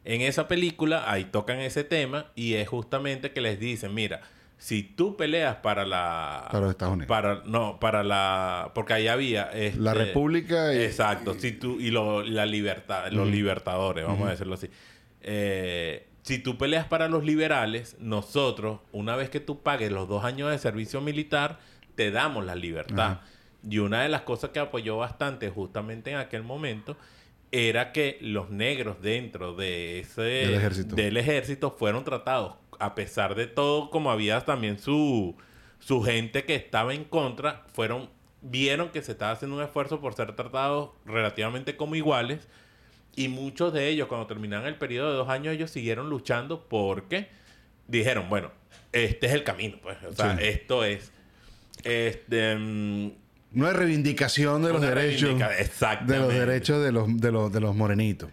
En esa película, ahí tocan ese tema y es justamente que les dicen, mira, si tú peleas para la... Para los Estados Unidos. Para, no, para la... Porque ahí había... este, La República y- Exacto. Si tú, y lo- la libertad, los libertadores, vamos a decirlo así. Eh, si tú peleas para los liberales, nosotros, una vez que tú pagues los dos años de servicio militar, te damos la libertad. Y una de las cosas que apoyó bastante justamente en aquel momento era que los negros dentro de ese Del ejército. del ejército fueron tratados a pesar de todo como había también su su gente que estaba en contra fueron vieron que se estaba haciendo un esfuerzo por ser tratados relativamente como iguales y muchos de ellos cuando terminaron el periodo de dos años ellos siguieron luchando porque dijeron bueno este es el camino pues o sea Sí. esto es Este, No hay reivindicación de los Una derechos. De los derechos de los, de los, de los morenitos.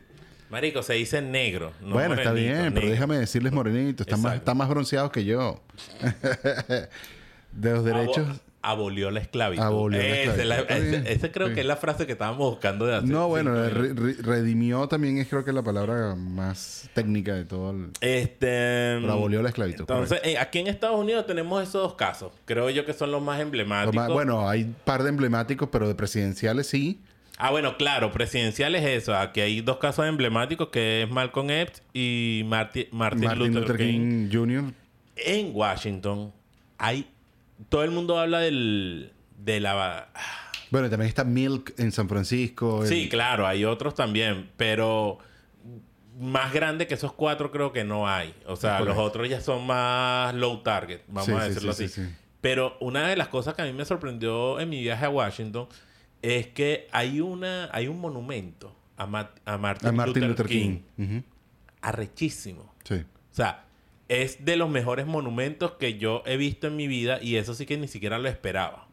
marico, se dice negro. no bueno, está bien, pero déjame decirles morenitos. Están más, están más bronceados que yo. (laughs) de los derechos. Abo- abolió la esclavitud. Abolió la esclavitud. la- ese- ese creo Sí. que es la frase que estábamos buscando de hace No, bueno, re- re- redimió también es creo que la palabra más técnica de todo el... Este, Pero abolió la esclavitud, Entonces, eh, aquí en Estados Unidos tenemos esos dos casos. Creo yo que son los más emblemáticos. más- bueno, hay un par de emblemáticos, pero de presidenciales sí. Ah, bueno, claro, presidencial es eso. Aquí hay dos casos emblemáticos que es Malcolm X y Marti- Martin, Martin Luther, King. Jr. En Washington hay... Todo el mundo habla del... De la... Bueno, también está Milk en San Francisco. Sí, claro, hay otros también, pero más grande que esos cuatro creo que no hay. O sea, Correcto. los otros ya son más low target, vamos Sí, a decirlo sí, así. sí, sí. Pero una de las cosas que a mí me sorprendió en mi viaje a Washington es que hay una hay un monumento a, Ma- a Martin, a Martin Luther, King, Ujú. arrechísimo. Sí. O sea, es de los mejores monumentos que yo he visto en mi vida y eso sí que ni siquiera lo esperaba.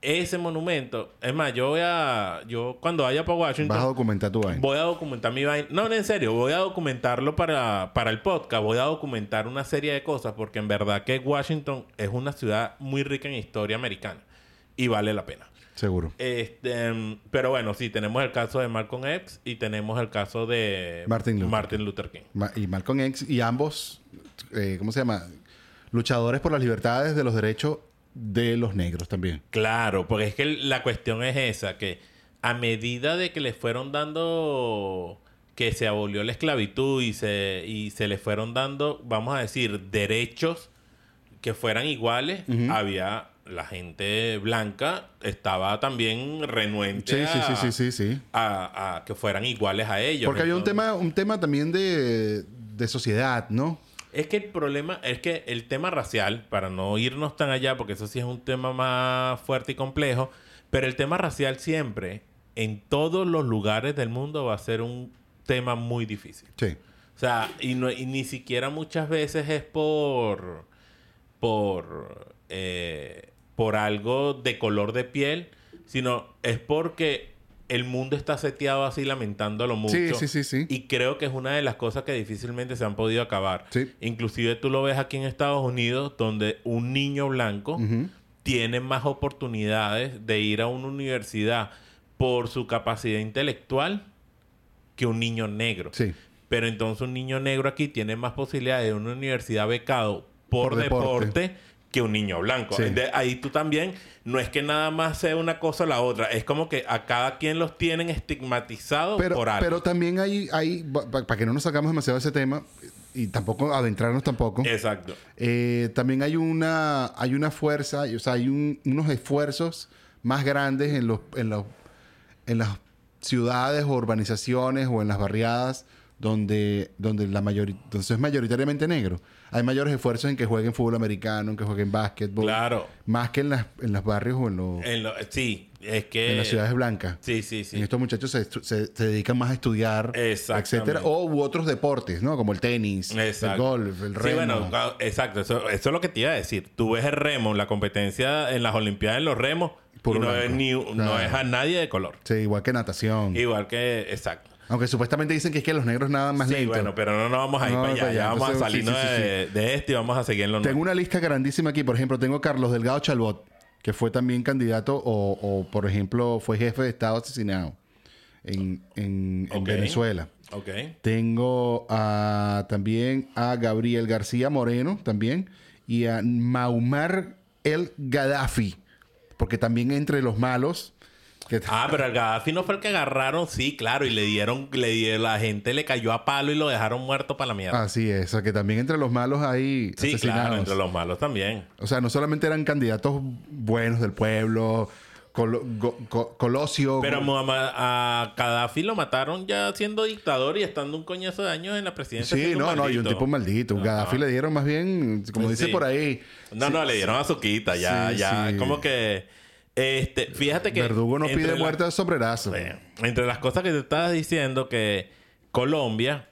Ese monumento, es más, yo voy a yo cuando vaya para Washington Vas a documentar tu vaina. Voy a documentar mi vaina. No, no, en serio. Voy a documentarlo para, para el podcast. Voy a documentar una serie de cosas porque en verdad que Washington es una ciudad muy rica en historia americana. Y vale la pena. Seguro. Este, pero bueno, sí, tenemos el caso de Malcolm X y tenemos el caso de Martin Luther Martin Luther King. Ma- Y Malcolm X y ambos, eh, ¿cómo se llama? Luchadores por las libertades de los derechos de los negros también. Claro, porque es que la cuestión es esa, que a medida de que le fueron dando que se abolió la esclavitud y se, y se le fueron dando, vamos a decir, derechos que fueran iguales, había la gente blanca estaba también renuente Sí, a, sí, sí, sí, sí. a- a que fueran iguales a ellos. Porque había un tema, un tema también de, de sociedad, ¿no? Es que el problema es que el tema racial, para no irnos tan allá, porque eso sí es un tema más fuerte y complejo, pero el tema racial siempre, en todos los lugares del mundo, va a ser un tema muy difícil. Sí. O sea, y, no- y ni siquiera muchas veces es por. por. eh, por algo de color de piel, sino es porque el mundo está seteado así lamentándolo mucho. Sí, sí, sí, sí. Y creo que es una de las cosas que difícilmente se han podido acabar. Sí. Inclusive tú lo ves aquí en Estados Unidos, donde un niño blanco tiene más oportunidades de ir a una universidad por su capacidad intelectual que un niño negro. Sí. Pero entonces un niño negro aquí tiene más posibilidades de una universidad becado por, Por deporte. deporte. Que un niño blanco. Sí. De- ahí tú también, no es que nada más sea una cosa o la otra, es como que a cada quien los tienen estigmatizados Pero, por algo. pero también hay, hay para que no nos sacamos demasiado de ese tema y tampoco adentrarnos tampoco. Exacto. Eh, también hay una, hay una fuerza, o sea, hay un- unos esfuerzos más grandes en los, en los, en las ciudades o urbanizaciones o en las barriadas donde, donde la mayoría, entonces es mayoritariamente negro. Hay mayores esfuerzos en que jueguen fútbol americano, en que jueguen básquetbol. Claro. Más que en las, en los barrios o en, los, En lo- sí, es que... en las ciudades blancas. Sí, sí, sí. En estos muchachos se, se- se dedican más a estudiar, etcétera, o u otros deportes, ¿no? Como el tenis, el golf, el Sí, remo. bueno, ca- exacto. Eso, eso es lo que te iba a decir. Tú ves el remo, la competencia en las Olimpiadas en los remos, Puro y no, es ni, no Claro. es a nadie de color. Sí, igual que natación. Igual que, exacto. Aunque supuestamente dicen que es que los negros nadan más Sí, lento. bueno, pero no nos vamos a ir No, para allá. Ya vamos a Entonces, sí, salirnos sí, sí, de, de este y vamos a seguir en lo Tengo una lista grandísima aquí. Por ejemplo, tengo a Carlos Delgado Chalbot, que fue también candidato o, o, por ejemplo, fue jefe de Estado asesinado en, en- en Ok. Venezuela. Ok. Tengo a- también a Gabriel García Moreno, también, y a Maumar el Gaddafi, porque también entre los malos... Ah, pero el Gaddafi no fue el que agarraron, sí, claro, y le dieron, le dieron, la gente le cayó a palo y lo dejaron muerto para la mierda. Así es, o sea, que también entre los malos hay sí, asesinados. claro, entre los malos también. O sea, no solamente eran candidatos buenos del pueblo, Go- Colosio. Pero a a Gaddafi lo mataron ya siendo dictador y estando un coñazo de años en la presidencia. Sí, no, no, y un tipo maldito. Ajá. Gaddafi le dieron más bien, como Pues dice sí. por ahí. No, no, le dieron azuquita, ya, Sí, ya. sí. Como que. Este, fíjate que. Verdugo no pide la- muerte de sombrerazo. Entre las cosas que te estabas diciendo, que Colombia,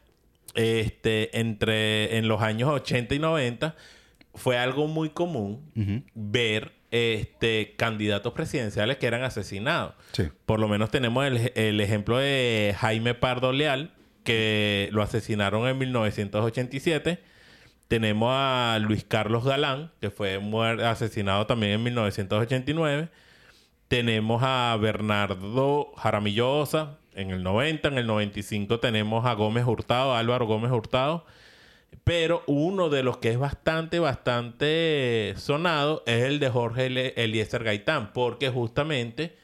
este, entre en los años 80 y 90, fue algo muy común ver este, candidatos presidenciales que eran asesinados. Sí. Por lo menos tenemos el, el ejemplo de Jaime Pardo Leal, que lo asesinaron en 1987. Tenemos a Luis Carlos Galán, que fue asesinado también en 1989. Tenemos a Bernardo Jaramillo Osa en el 90. En el 95 tenemos a Gómez Hurtado, Álvaro Gómez Hurtado. Pero uno de los que es bastante, bastante sonado es el de Jorge Eliezer Gaitán, porque justamente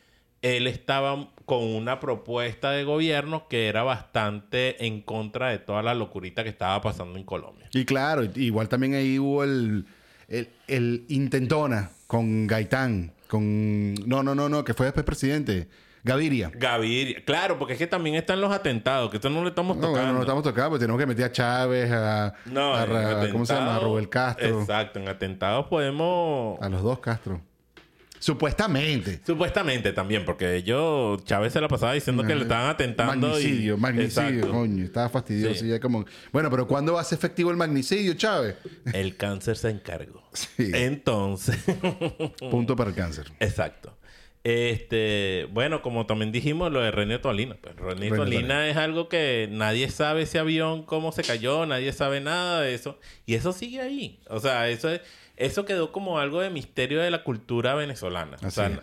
él estaba con una propuesta de gobierno que era bastante en contra de toda la locurita que estaba pasando en Colombia. Y claro, igual también ahí hubo el, el intentona con Gaitán, con... No, no, no, no, que fue después presidente. Gaviria. Gaviria, claro, porque es que también están los atentados, que esto no le estamos No, tocando. bueno, no estamos tocando, pues tenemos que meter a Chávez, a, No, a ¿cómo se llama? A Rubel Castro. Exacto, en atentados podemos... A los dos Castro. Supuestamente. Supuestamente también, porque ellos, Chávez se la pasaba diciendo que le estaban atentando. Magnicidio, y... magnicidio, Exacto. coño. Estaba fastidioso. Sí. Ya como... Bueno, pero ¿cuándo va a ser efectivo el magnicidio, Chávez? (laughs) El cáncer se encargó. Sí. Entonces, (laughs) Punto para el cáncer. exacto. Este, bueno, como también dijimos, lo de René Tolina. Pues René René Tolina es algo que nadie sabe ese avión, cómo se cayó, nadie sabe nada de eso. Y eso sigue ahí. O sea, eso, es- eso quedó como algo de misterio de la cultura venezolana. o sea, es.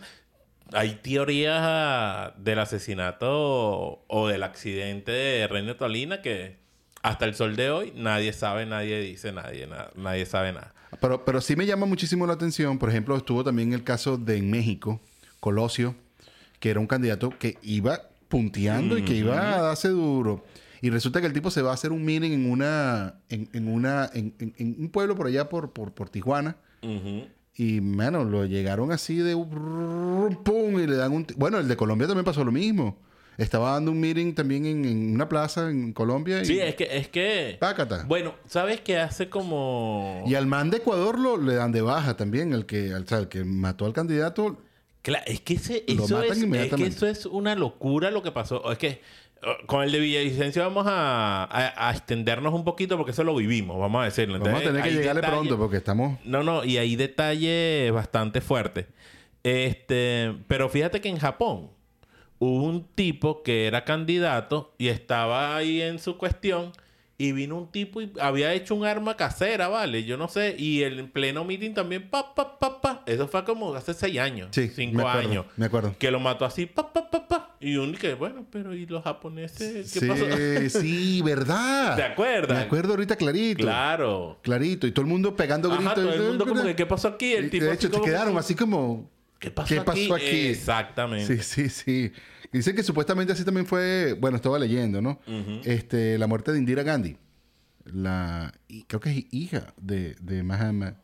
hay teorías ah, del asesinato o, o del accidente de René Tolina que hasta el sol de hoy nadie sabe, nadie dice, nadie, nadie sabe nada. Pero, pero sí me llama muchísimo la atención. Por ejemplo, estuvo también el caso de en México, Colosio, que era un candidato que iba punteando y que iba a darse duro. Y resulta que el tipo se va a hacer un meeting en una, en, en una, en, en- en un pueblo por allá por, por, por Tijuana. Ujú. Y, mano, lo llegaron así de pum y le dan un... Bueno, el de Colombia también pasó lo mismo. Estaba dando un meeting también en, en una plaza en Colombia y... Sí, es que, es que. Pácata. Bueno, ¿sabes qué hace como. Y al man de Ecuador lo, le dan de baja también. El que, o sea, el que mató al candidato Claro, es que ese, eso, es, es que eso es una locura lo que pasó. Es que uh, con el de Villavicencio vamos a, a- a extendernos un poquito porque eso lo vivimos, vamos a decirlo. Vamos a tener que llegarle detalles- pronto porque estamos... No, no, y hay detalles bastante fuertes. Este, pero fíjate que en Japón hubo un tipo que era candidato y estaba ahí en su cuestión y vino un tipo y había hecho un arma casera, ¿vale? Yo no sé. Y el en pleno meeting también, pa, pa, pa, pa. Eso fue como hace seis años, Sí, cinco me acuerdo, años. me acuerdo. Que lo mató así, pa, pa, pa, pa. Y uno que, bueno, pero ¿y los japoneses? ¿Qué Sí, pasó? (laughs) sí, verdad. ¿Te acuerdas? Me acuerdo ahorita clarito. Claro. Clarito. Y todo el mundo pegando Ajá, gritos. todo el mundo como que, ¿qué pasó aquí? El tipo de hecho, como que- quedaron así como... ¿Qué pasó, ¿Qué aquí? pasó aquí? Exactamente. Sí, sí, sí. Dicen que supuestamente así también fue... Bueno, estaba leyendo, ¿no? este, la muerte de Indira Gandhi. La... y creo que es hija de, de Mahatma.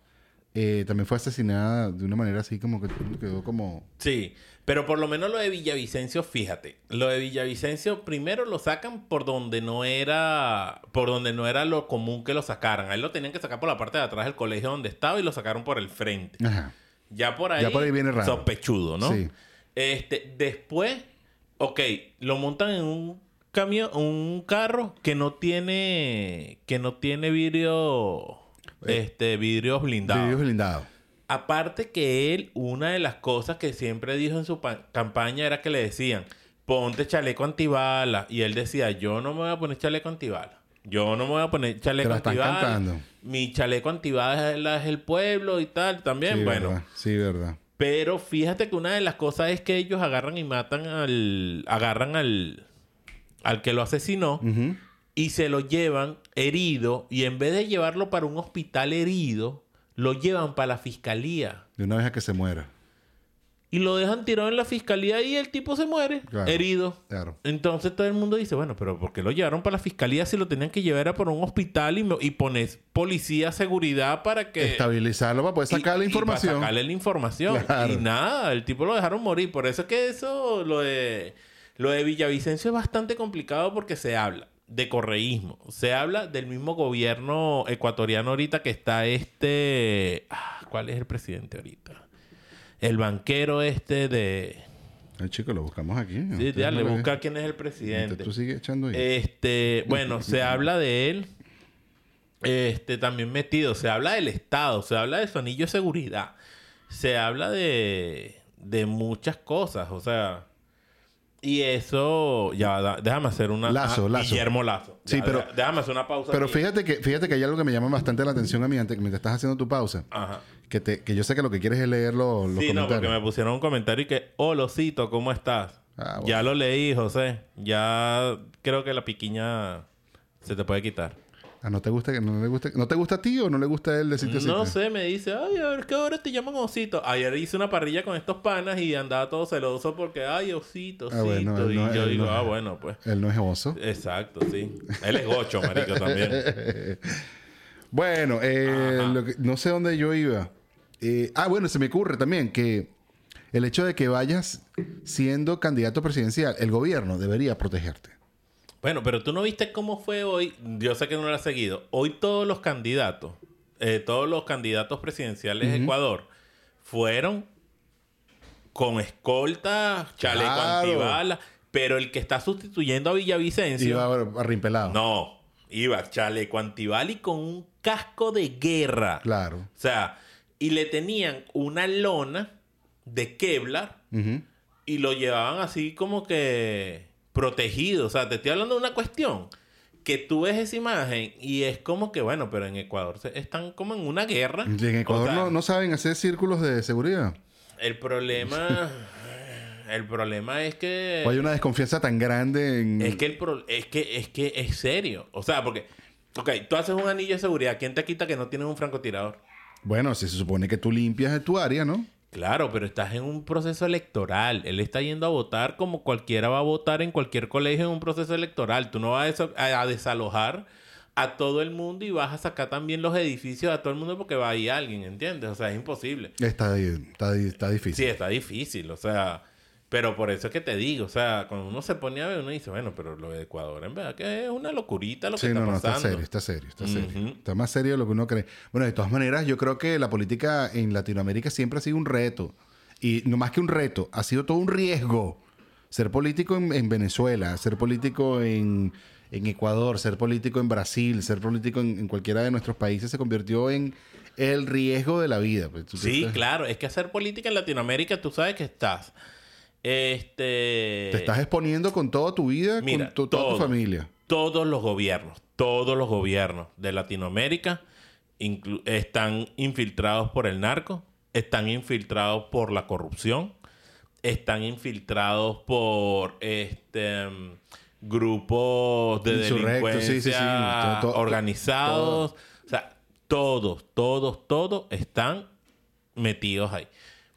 eh, también fue asesinada de una manera así como que quedó como... Sí, pero por lo menos lo de Villavicencio, fíjate, lo de Villavicencio primero lo sacan por donde no era, por donde no era lo común que lo sacaran. A él lo tenían que sacar por la parte de atrás del colegio donde estaba y lo sacaron por el frente. Ajá. Ya por ahí, Ya por ahí viene raro. sospechudo, ¿no? Sí. Este, después, ok, lo montan en un camión, un carro que no tiene, que no tiene vidrio, este, vidrios blindados. Vidrios blindados. Aparte que él, una de las cosas que siempre dijo en su pa- campaña era que le decían, ponte chaleco antibala. Y él decía, yo no me voy a poner chaleco antibala. Yo no me voy a poner chaleco Te la están antibala. cantando. Mi chaleco antibala es, el pueblo y tal también. Sí, bueno, verdad. Sí, verdad. pero fíjate que una de las cosas es que ellos agarran y matan al... Agarran al... Al que lo asesinó y se lo llevan herido y en vez de llevarlo para un hospital herido, lo llevan para la fiscalía. De una vez a que se muera. Y lo dejan tirado en la fiscalía y el tipo se muere, Claro. herido. Claro. Entonces todo el mundo dice, bueno, pero ¿por qué lo llevaron para la fiscalía si lo tenían que llevar a por un hospital y, me- y pones policía, seguridad para que... Estabilizarlo para poder sacar y- la y para información. sacarle la información. Claro. Y nada, el tipo lo dejaron morir. Por eso es que eso, lo de, lo de Villavicencio es bastante complicado porque se habla de correísmo. Se habla del mismo gobierno ecuatoriano ahorita que está este... ah, ¿Cuál es el presidente ahorita? El banquero este de... Ay, chico, lo buscamos aquí. Sí, dale, no busca quién es el presidente. Tú sigues echando ahí. Este, bueno, se (laughs) habla de él. Este, también metido. Se habla del Estado. Se habla de su anillo de seguridad. se habla de, de muchas cosas, o sea, y eso, ya, da- déjame hacer una... Lazo, ah, Lazo. Guillermo Lazo. Sí, pero- Déjame hacer una pausa. Pero aquí. fíjate que, fíjate que hay algo que me llama bastante la atención a mí antes, mientras estás haciendo tu pausa. Ajá. Que, te, que yo sé que lo que quieres es leer los, los Sí, no, porque me pusieron un comentario y que, hola, Osito, ¿cómo estás? Ah, bueno. Ya lo leí, José. Ya creo que la piquiña se te puede quitar. Ah, ¿no te gusta que no le gusta? ¿No te gusta a ti o no le gusta a él decirte así? No sé, me dice, ay, a ver, ¿qué ahora te llaman Osito? Ayer hice una parrilla con estos panas y andaba todo celoso porque, ay, Osito, Osito. Ah, bueno, él y no- yo digo, no- ah, bueno, pues. Él no es oso. Exacto, sí. Él es gocho, marico, también. (laughs) Bueno, eh, lo que- no sé dónde yo iba. Eh, ah, bueno, se me ocurre también que el hecho de que vayas siendo candidato presidencial, el gobierno debería protegerte. Bueno, pero tú no viste cómo fue hoy. Yo sé que no lo has seguido. Hoy todos los candidatos, eh, todos los candidatos presidenciales de Ecuador fueron con escolta, chaleco Claro. antibalas. Pero el que está sustituyendo a Villavicencio. Iba a- arrimpelado. No, iba chaleco antibala y con un casco de guerra. Claro. O sea, y le tenían una lona de Kevlar y lo llevaban así como que protegido. O sea, te estoy hablando de una cuestión que tú ves esa imagen y es como que, bueno, pero en Ecuador se- están como en una guerra. Y en Ecuador O sea, no, no saben hacer círculos de seguridad. El problema... el problema es que... O hay una desconfianza tan grande en... Es que el pro- es que es que es serio. O sea, porque ok, tú haces un anillo de seguridad, ¿quién te quita que no tienes un francotirador? Bueno, si se supone que tú limpias tu área, ¿no? Claro, pero estás en un proceso electoral. Él está yendo a votar como cualquiera va a votar en cualquier colegio en un proceso electoral. Tú no vas a, desa- a- a desalojar a todo el mundo y vas a sacar también los edificios a todo el mundo porque va ahí alguien, ¿entiendes? O sea, es imposible. Está, está, está difícil. Sí, está difícil, o sea, pero por eso es que te digo, o sea, cuando uno se pone a ver, uno dice, bueno, pero lo de Ecuador en verdad que es una locurita lo que Sí, está no, no, está pasando. serio, está serio, está serio. Está más serio de lo que uno cree. Bueno, de todas maneras, yo creo que la política en Latinoamérica siempre ha sido un reto. Y no más que un reto, ha sido todo un riesgo. Ser político en, en Venezuela, ser político en, en Ecuador, ser político en Brasil, ser político en, en cualquiera de nuestros países se convirtió en el riesgo de la vida. Pues, Sí, claro, es que hacer política en Latinoamérica, tú sabes que estás. Este. Te estás exponiendo con toda tu vida, Mira, con tu- toda tu familia. Todos los gobiernos, todos los gobiernos de Latinoamérica están infiltrados por el narco, están infiltrados por la corrupción, están infiltrados por este grupos de sí, sí, sí. delincuencia Todo- todo- organizados. O sea, todos, todos, todos están metidos ahí.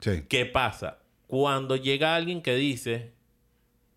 Sí. ¿Qué pasa? Cuando llega alguien que dice,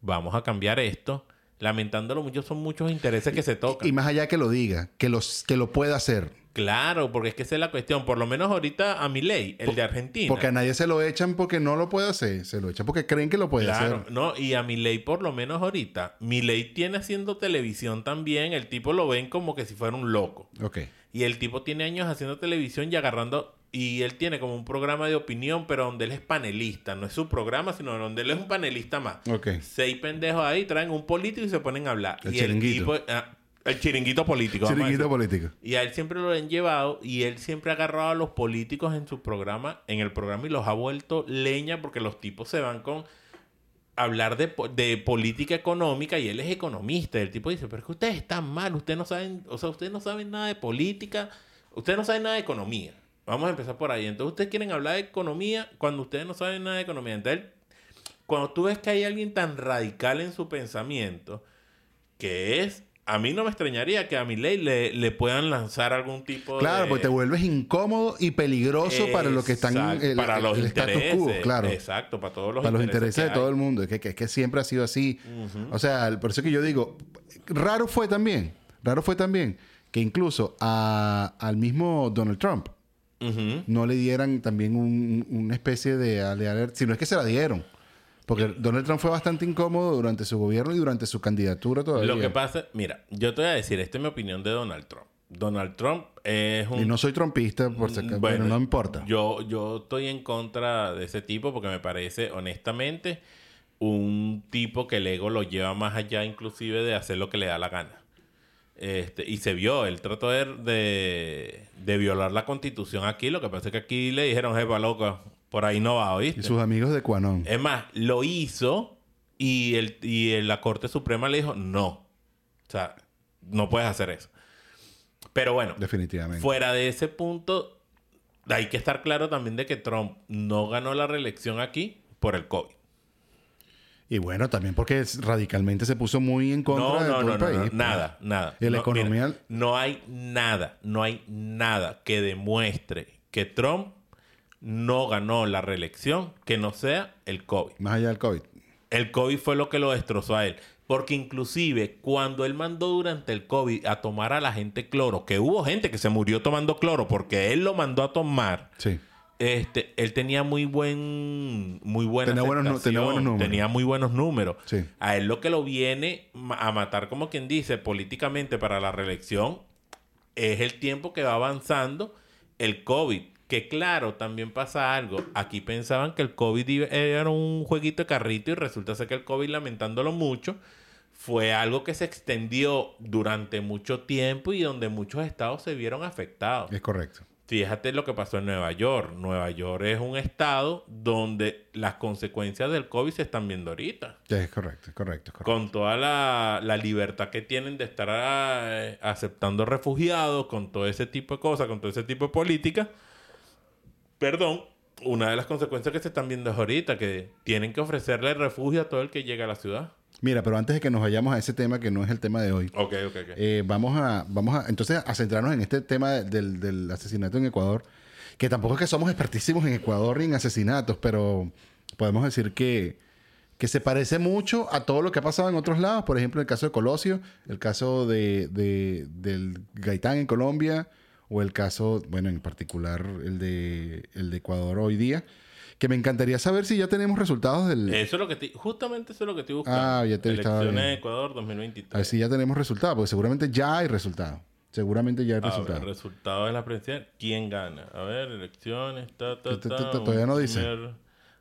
vamos a cambiar esto, lamentándolo mucho, son muchos intereses que se tocan. Y más allá que lo diga, que, los, que lo pueda hacer. Claro, porque es que esa es la cuestión. Por lo menos ahorita a mi ley, el de Argentina. Porque a nadie se lo echan porque no lo puede hacer. Se lo echan porque creen que lo puede Claro, hacer. no, y a mi ley por lo menos ahorita. Mi ley tiene haciendo televisión también. El tipo lo ven como que si fuera un loco. Ok. Y el tipo tiene años haciendo televisión y agarrando. Y él tiene como un programa de opinión, pero donde él es panelista. No es su programa, sino donde él es un panelista más. Seis pendejos ahí traen un político y se ponen a hablar. El y chiringuito. El, tipo, ah, el chiringuito político. a Chiringuito político. Y a él siempre lo han llevado y él siempre ha agarrado a los políticos en su programa, en el programa y los ha vuelto leña porque los tipos se van con hablar de, de política económica y él es economista. Y el tipo dice, pero es que ustedes están mal, ustedes no saben, o sea, ustedes no saben nada de política, ustedes no saben nada de economía. Vamos a empezar por ahí. Entonces ustedes quieren hablar de economía cuando ustedes no saben nada de economía. Entonces, cuando tú ves que hay alguien tan radical en su pensamiento, que es, a mí no me extrañaría que a mi ley le, le puedan lanzar algún tipo Claro, de... porque te vuelves incómodo y peligroso para los que están el, para los el intereses. quo, claro. Exacto, para todos los para los intereses. de todo el mundo. Es que, que- que siempre ha sido así. O sea, por eso que yo digo, raro fue también, raro fue también que incluso a- al mismo Donald Trump No le dieran también un- una especie de alert, si no es que se la dieron. Porque Donald Trump fue bastante incómodo durante su gobierno y durante su candidatura todavía. Lo que pasa, mira, yo te voy a decir, esta es mi opinión de Donald Trump. Donald Trump es un... Y no soy trompista, por si acaso, Bueno, pero no me importa. Yo, yo estoy en contra de ese tipo porque me parece, honestamente, un tipo que el ego lo lleva más allá inclusive de hacer lo que le da la gana. Este, y se vio, él trató de, de, de violar la constitución aquí. Lo que pasa es que aquí le dijeron, jefa loca, Por ahí no va, ¿oíste? Y sus amigos de Quanon. Es más, lo hizo y, el, y el- la Corte Suprema le dijo no. O sea, no puedes hacer eso. Pero bueno, Definitivamente. fuera de ese punto, hay que estar claro también de que Trump no ganó la reelección aquí por el COVID. Y bueno, también porque radicalmente se puso muy en contra No, de no, todo no, el no, país. no, pues. nada, nada. Y la economía- mira, no hay nada, no hay nada que demuestre que Trump no ganó la reelección que no sea el COVID. Más allá del COVID. El COVID fue lo que lo destrozó a él. Porque inclusive cuando él mandó durante el COVID a tomar a la gente cloro, que hubo gente que se murió tomando cloro porque él lo mandó a tomar, Sí. Este, él tenía muy buen, muy buena Tenía buenos tenía buenos números. tenía muy buenos números. Sí. A él lo que lo viene a matar, como quien dice, políticamente para la reelección, es el tiempo que va avanzando el COVID. Que claro, también pasa algo. Aquí pensaban que el COVID era un jueguito de carrito y resulta ser que el COVID, lamentándolo mucho, fue algo que se extendió durante mucho tiempo y donde muchos estados se vieron afectados. Es correcto. Fíjate lo que pasó en Nueva York. Nueva York es un estado donde las consecuencias del COVID se están viendo ahorita. Es correcto, es correcto, es correcto. Con toda la, la libertad que tienen de estar eh, aceptando refugiados, con todo ese tipo de cosas, con todo ese tipo de políticas. Perdón, una de las consecuencias que se están viendo es ahorita, que tienen que ofrecerle refugio a todo el que llega a la ciudad. Mira, pero antes de que nos vayamos a ese tema que no es el tema de hoy, Ok, ok, ok. eh, vamos a, vamos a, entonces a centrarnos en este tema del, del asesinato en Ecuador, que tampoco es que somos expertísimos en Ecuador ni en asesinatos, pero podemos decir que, que se parece mucho a todo lo que ha pasado en otros lados. Por ejemplo, el caso de Colosio, el caso de, de- del Gaitán en Colombia, o el caso, bueno, en particular el de, el de Ecuador hoy día, que me encantaría saber si ya tenemos resultados del... Eso es lo que te- justamente eso es lo que estoy buscando. Ah, ya te Elecciones de Ecuador 2023. A ver si ya tenemos resultados, porque seguramente ya hay resultados. Seguramente ya hay resultados. resultado de la presidencia. ¿Quién gana? A ver, elecciones, ta, ta, Ta, todavía no dice.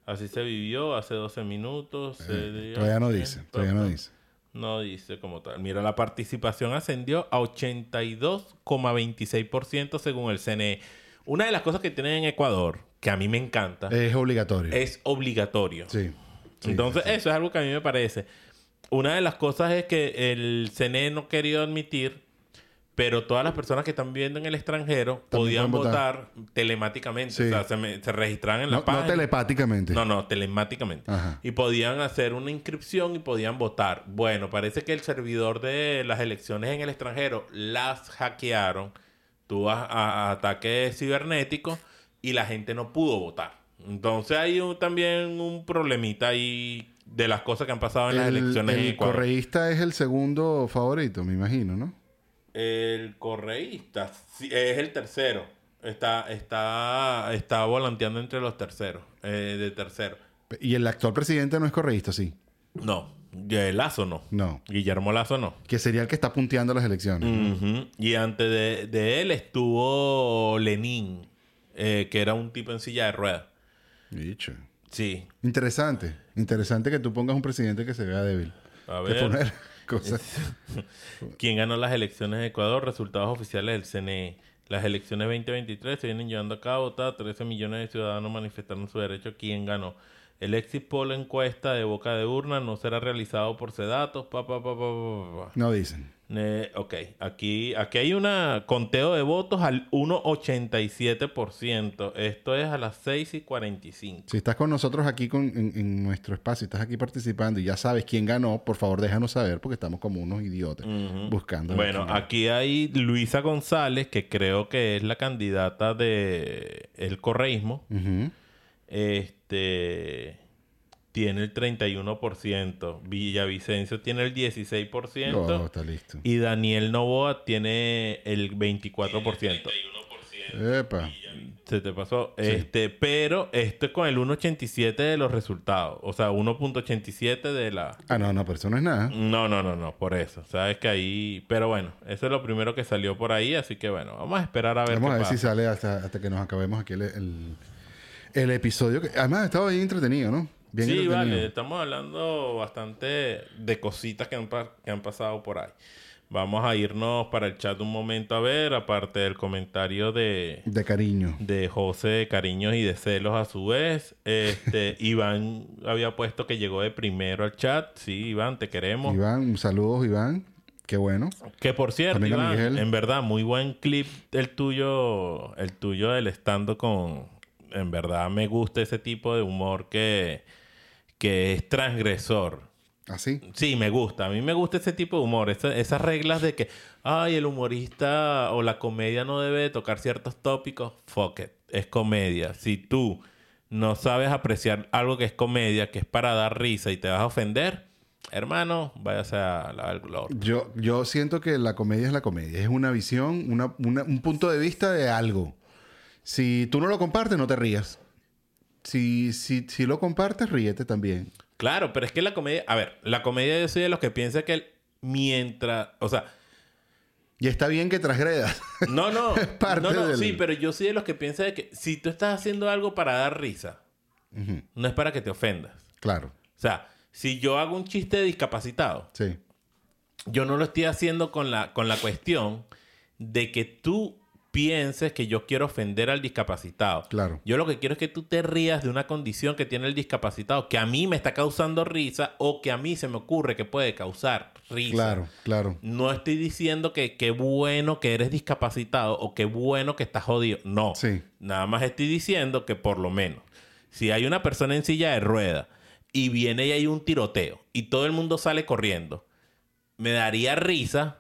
Así se vivió hace 12 minutos. Eh, Todavía no dice, todavía no dice. No dice como tal. Mira, la participación ascendió a 82,26% según el CNE. Una de las cosas que tienen en Ecuador, que a mí me encanta, Es obligatorio. es obligatorio. Sí. sí, Entonces, sí, eso es algo que a mí me parece. Una de las cosas es que el CNE no quería admitir, pero todas las personas que están viviendo en el extranjero También podían votar. votar. telemáticamente. Sí. O sea, se, me- se registraban en la No, no página. telepáticamente. No, no, telemáticamente. Ajá. Y podían hacer una inscripción y podían votar. Bueno, parece que el servidor de las elecciones en el extranjero las hackearon. Tuvo a, a- ataques cibernéticos y la gente no pudo votar. Entonces hay un- también un problemita ahí de las cosas que han pasado en las el, elecciones en el Ecuador. correísta es el segundo favorito, me imagino, ¿no? El correísta sí, es el tercero. Está, está, está volanteando entre los terceros. eh, de tercero. Y el actual presidente no es correísta, sí. No, Lazo no. No. Guillermo Lazo no. Que sería el que está punteando las elecciones. Y antes de, de él estuvo Lenin, eh, que era un tipo en silla de ruedas. Dicho. Sí. Interesante. Interesante que tú pongas un presidente que se vea débil. A ver. cosas. (laughs) ¿Quién ganó las elecciones de Ecuador? Resultados oficiales del CNE. Las elecciones 2023 se vienen llevando a cabo. ta, 13 millones de ciudadanos manifestaron su derecho. ¿Quién ganó? El exit poll encuesta de boca de urna no será realizado por Sedatos. Pa, pa, pa, pa, pa, pa, pa. No dicen. Eh, ok, aquí, aquí hay un conteo de votos al 1,87%. Esto es a las 6 y 45. Si estás con nosotros aquí con, en, en nuestro espacio, estás aquí participando y ya sabes quién ganó, por favor déjanos saber porque estamos como unos idiotas buscando. Bueno, aquí hay Luisa González, que creo que es la candidata de el correísmo. Este tiene el 31%. Villavicencio tiene el 16%. Oh, está listo. Y Daniel Novoa tiene el 24%. Epa. Se te pasó. Este, pero esto es con el 1.87 de los resultados. O sea, 1.87 de la. Ah, no, no, pero eso no es nada. No, no, no, no, por eso. Sabes que ahí. Pero bueno, eso es lo primero que salió por ahí. Así que bueno, vamos a esperar a ver Vamos qué a ver pasa. si sale hasta, hasta que nos acabemos aquí el, el, el episodio. Que, además, estaba bien entretenido, ¿no? Bien sí, vale. Estamos hablando bastante de cositas que han, que han pasado por ahí. Vamos a irnos para el chat un momento a ver, aparte del comentario de, De cariño. de José de cariños y de celos a su vez. Este, (laughs) Iván había puesto que llegó de primero al chat. Sí, Iván, te queremos. Iván, saludos, Iván. Qué bueno. Que por cierto, Iván, en verdad, muy buen clip el tuyo, el tuyo del estando con. En verdad me gusta ese tipo de humor que, que es transgresor. Así. Sí, me gusta. A mí me gusta ese tipo de humor. Esa- esas reglas de que, ay, el humorista o la comedia no debe de tocar ciertos tópicos. Fuck it. Es comedia. Si tú no sabes apreciar algo que es comedia, que es para dar risa y te vas a ofender, hermano, váyase a la del globo. Yo, yo siento que la comedia es la comedia. Es una visión, una- una- un punto de vista de algo. Si tú no lo compartes, no te rías. Si, si, si lo compartes, ríete también. Claro, pero es que la comedia... A ver, la comedia yo soy de los que piensa que el- mientras... O sea, Y está bien que transgredas. no, no. (laughs) Es parte no, no, del- sí, pero yo soy de los que piensa de que si tú estás haciendo algo para dar risa, no es para que te ofendas. Claro. O sea, si yo hago un chiste de discapacitado, Sí. yo no lo estoy haciendo con la, con la cuestión de que tú pienses que yo quiero ofender al discapacitado. Claro. Yo lo que quiero es que tú te rías de una condición que tiene el discapacitado, que a mí me está causando risa o que a mí se me ocurre que puede causar risa. Claro, claro. No estoy diciendo que qué bueno que eres discapacitado o qué bueno que estás jodido. No. Sí. Nada más estoy diciendo que por lo menos, si hay una persona en silla de rueda y viene y hay un tiroteo y todo el mundo sale corriendo, me daría risa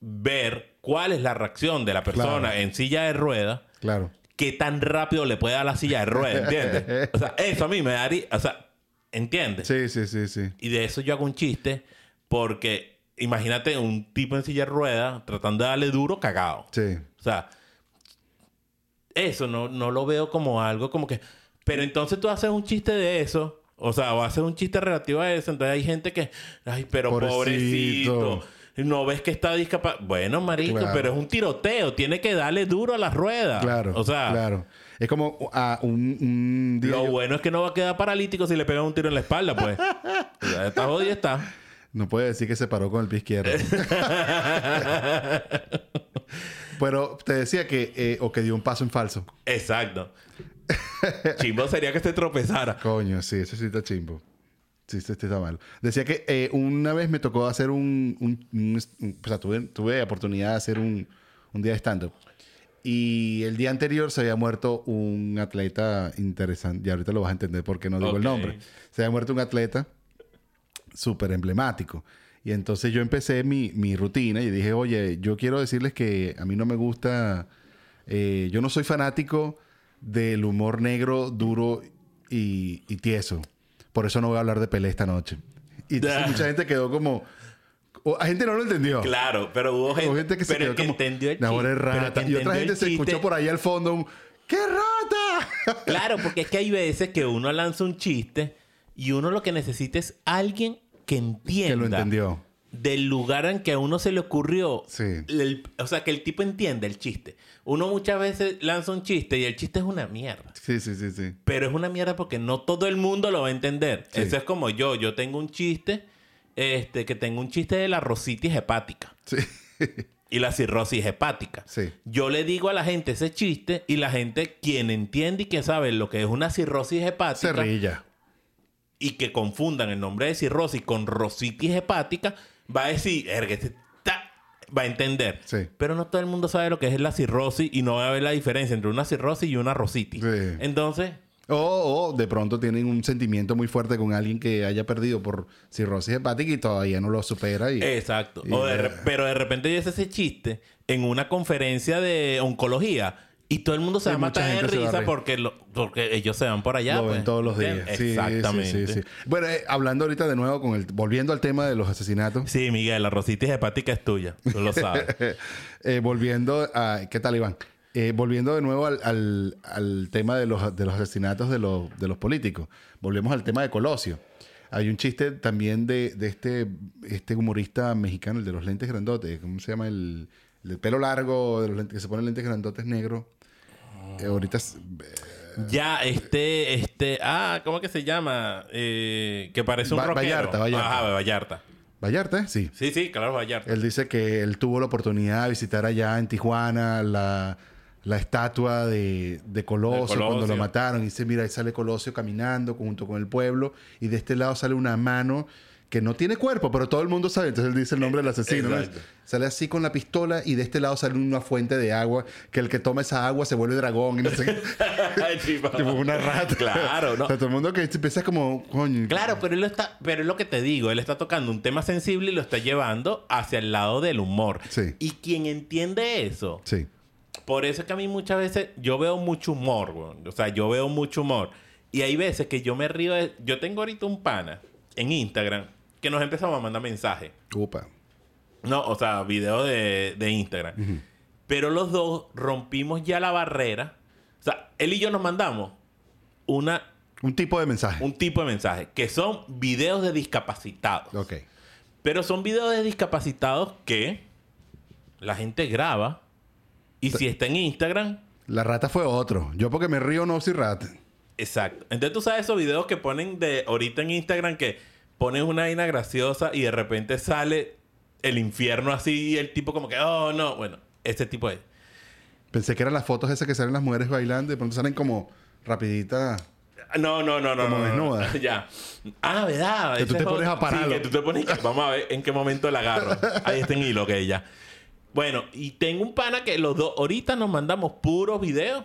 ver cuál es la reacción de la persona Claro. en silla de rueda, Claro. qué tan rápido le puede dar la silla de rueda, ¿entiendes? O sea, eso a mí me daría, o sea, ¿entiendes? Sí, sí, sí, sí. Y de eso yo hago un chiste porque imagínate un tipo en silla de rueda tratando de darle duro cagado. Sí. O sea, eso no, no lo veo como algo como que... Pero entonces tú haces un chiste de eso. O sea, o haces un chiste relativo a eso. Entonces hay gente que... Ay, pero Pobrecito. pobrecito. No ves que está discapacitado. Bueno, marico, Claro. pero es un tiroteo. Tiene que darle duro a la rueda. Claro. O sea, Claro. Es como ah, un, lo yo- bueno es que no va a quedar paralítico si le pegan un tiro en la espalda, pues. (laughs) ya está jodido, está. No puede decir que se paró con el pie izquierdo. (laughs) Pero te decía que... eh, o que dio un paso en falso. Exacto. (laughs) Chimbo sería que se tropezara. Coño, sí, eso sí está chimbo. Sí, sí, sí está mal. Decía que eh, una vez me tocó hacer un... un- un- un- o sea, tuve, tuve oportunidad de hacer un, un día de stand-up. Y el día anterior se había muerto un atleta interesante. Y ahorita lo vas a entender por qué no digo el nombre. Se había muerto un atleta súper emblemático. Y entonces yo empecé mi, mi rutina y dije, oye, yo quiero decirles que a mí no me gusta... eh, yo no soy fanático del humor negro, duro y, y tieso. Por eso no voy a hablar de Pelé esta noche. Y entonces (laughs) mucha gente quedó como... o- La gente no lo entendió. Claro, pero hubo gente, Hubo gente que se pero quedó que como... entendió el "No, chiste. rata". Y otra gente se escuchó por ahí al fondo un... ¡Qué rata! (laughs) Claro, porque es que hay veces que uno lanza un chiste y uno lo que necesita es alguien que entienda. que lo entendió. Del lugar en que a uno se le ocurrió. Sí. El- o sea, que el tipo entienda el chiste. Uno muchas veces lanza un chiste y el chiste es una mierda. Sí, sí, sí, sí. Pero es una mierda porque no todo el mundo lo va a entender. Sí. Eso es como yo. Yo tengo un chiste, este, que tengo un chiste de la rositis hepática Sí. y la cirrosis hepática. Sí. Yo le digo a la gente ese chiste y la gente, quien entiende y que sabe lo que es una cirrosis Se hepática rilla. y que confundan el nombre de cirrosis con rositis hepática, va a decir, "Erga, este está-", va a entender. Sí. Pero no todo el mundo sabe lo que es la cirrosis y no va a ver la diferencia entre una cirrosis y una rositis. Sí. Entonces, O, de pronto tienen un sentimiento muy fuerte con alguien que haya perdido por cirrosis hepática y todavía no lo supera. Y, Exacto. Y- O de re- pero de repente yo hice ese chiste en una conferencia de oncología y todo el mundo se Sí, va a matar de risa porque, lo- porque ellos se van por allá. lo pues. ven todos los días. Exactamente. Sí. Bueno, eh, hablando ahorita de nuevo con el... Volviendo al tema de los asesinatos. Sí, Miguel, la rositis hepática es tuya. Tú lo sabes. (laughs) Eh, volviendo a... ¿Qué tal, Iván? Eh, volviendo de nuevo al, al- al tema de los, de los asesinatos de los, de los políticos. Volvemos al tema de Colosio. Hay un chiste también de, de este, este humorista mexicano, el de los lentes grandotes. ¿Cómo se llama? El, el pelo largo, de los lentes, que se pone lentes grandotes negros. Eh, ahorita... es- ya, este, este, ah, ¿cómo que se llama? Eh, que parece un rockero. Vallarta, Vallarta. Ajá, Vallarta. Vallarta, ¿eh? Sí. Sí, sí, claro, Vallarta. Él dice que él tuvo la oportunidad de visitar allá en Tijuana la, la estatua de, de Colosio, De Colosio. cuando lo mataron. Y dice, mira, ahí sale Colosio caminando junto con el pueblo y de este lado sale una mano que no tiene cuerpo, pero todo el mundo sabe. Entonces él dice el nombre del asesino. ¿no? Sale así con la pistola y de este lado sale una fuente de agua que el que toma esa agua se vuelve dragón y no sé qué. (laughs) Ay, (laughs) tipo- una rata. Claro, ¿no? O sea, todo el mundo que empieza como, coño. Claro, pero él lo está, pero es lo que te digo, él está tocando un tema sensible y lo está llevando hacia el lado del humor. Sí. Y quien entiende eso, Sí. por eso es que a mí muchas veces yo veo mucho humor, o sea, yo veo mucho humor y hay veces que yo me río de, yo tengo ahorita un pana en Instagram que nos empezamos a mandar mensajes. Upa. No, o sea, video de, de Instagram. Pero los dos rompimos ya la barrera. O sea, él y yo nos mandamos una, Un tipo de mensaje. un tipo de mensaje que son videos de discapacitados. Ok. Pero son videos de discapacitados que la gente graba. Y si está en Instagram, La rata fue otro. Yo porque me río no soy rata. exacto. Entonces tú sabes esos videos que ponen de ahorita en Instagram que pones una vaina graciosa y de repente sale el infierno así y el tipo como que, oh no, bueno, ese tipo es. Pensé que eran las fotos esas que salen las mujeres bailando y de pronto salen como rapidita. No, no, no, no. Como no, no, no. desnuda. (laughs) Ya. Ah, ¿verdad? Que tú te es pones a pararlo. Sí, que tú te pones... Vamos a ver en qué momento la agarro. Ahí está en hilo, que ya. Bueno, y tengo un pana que los dos... Ahorita nos mandamos puros videos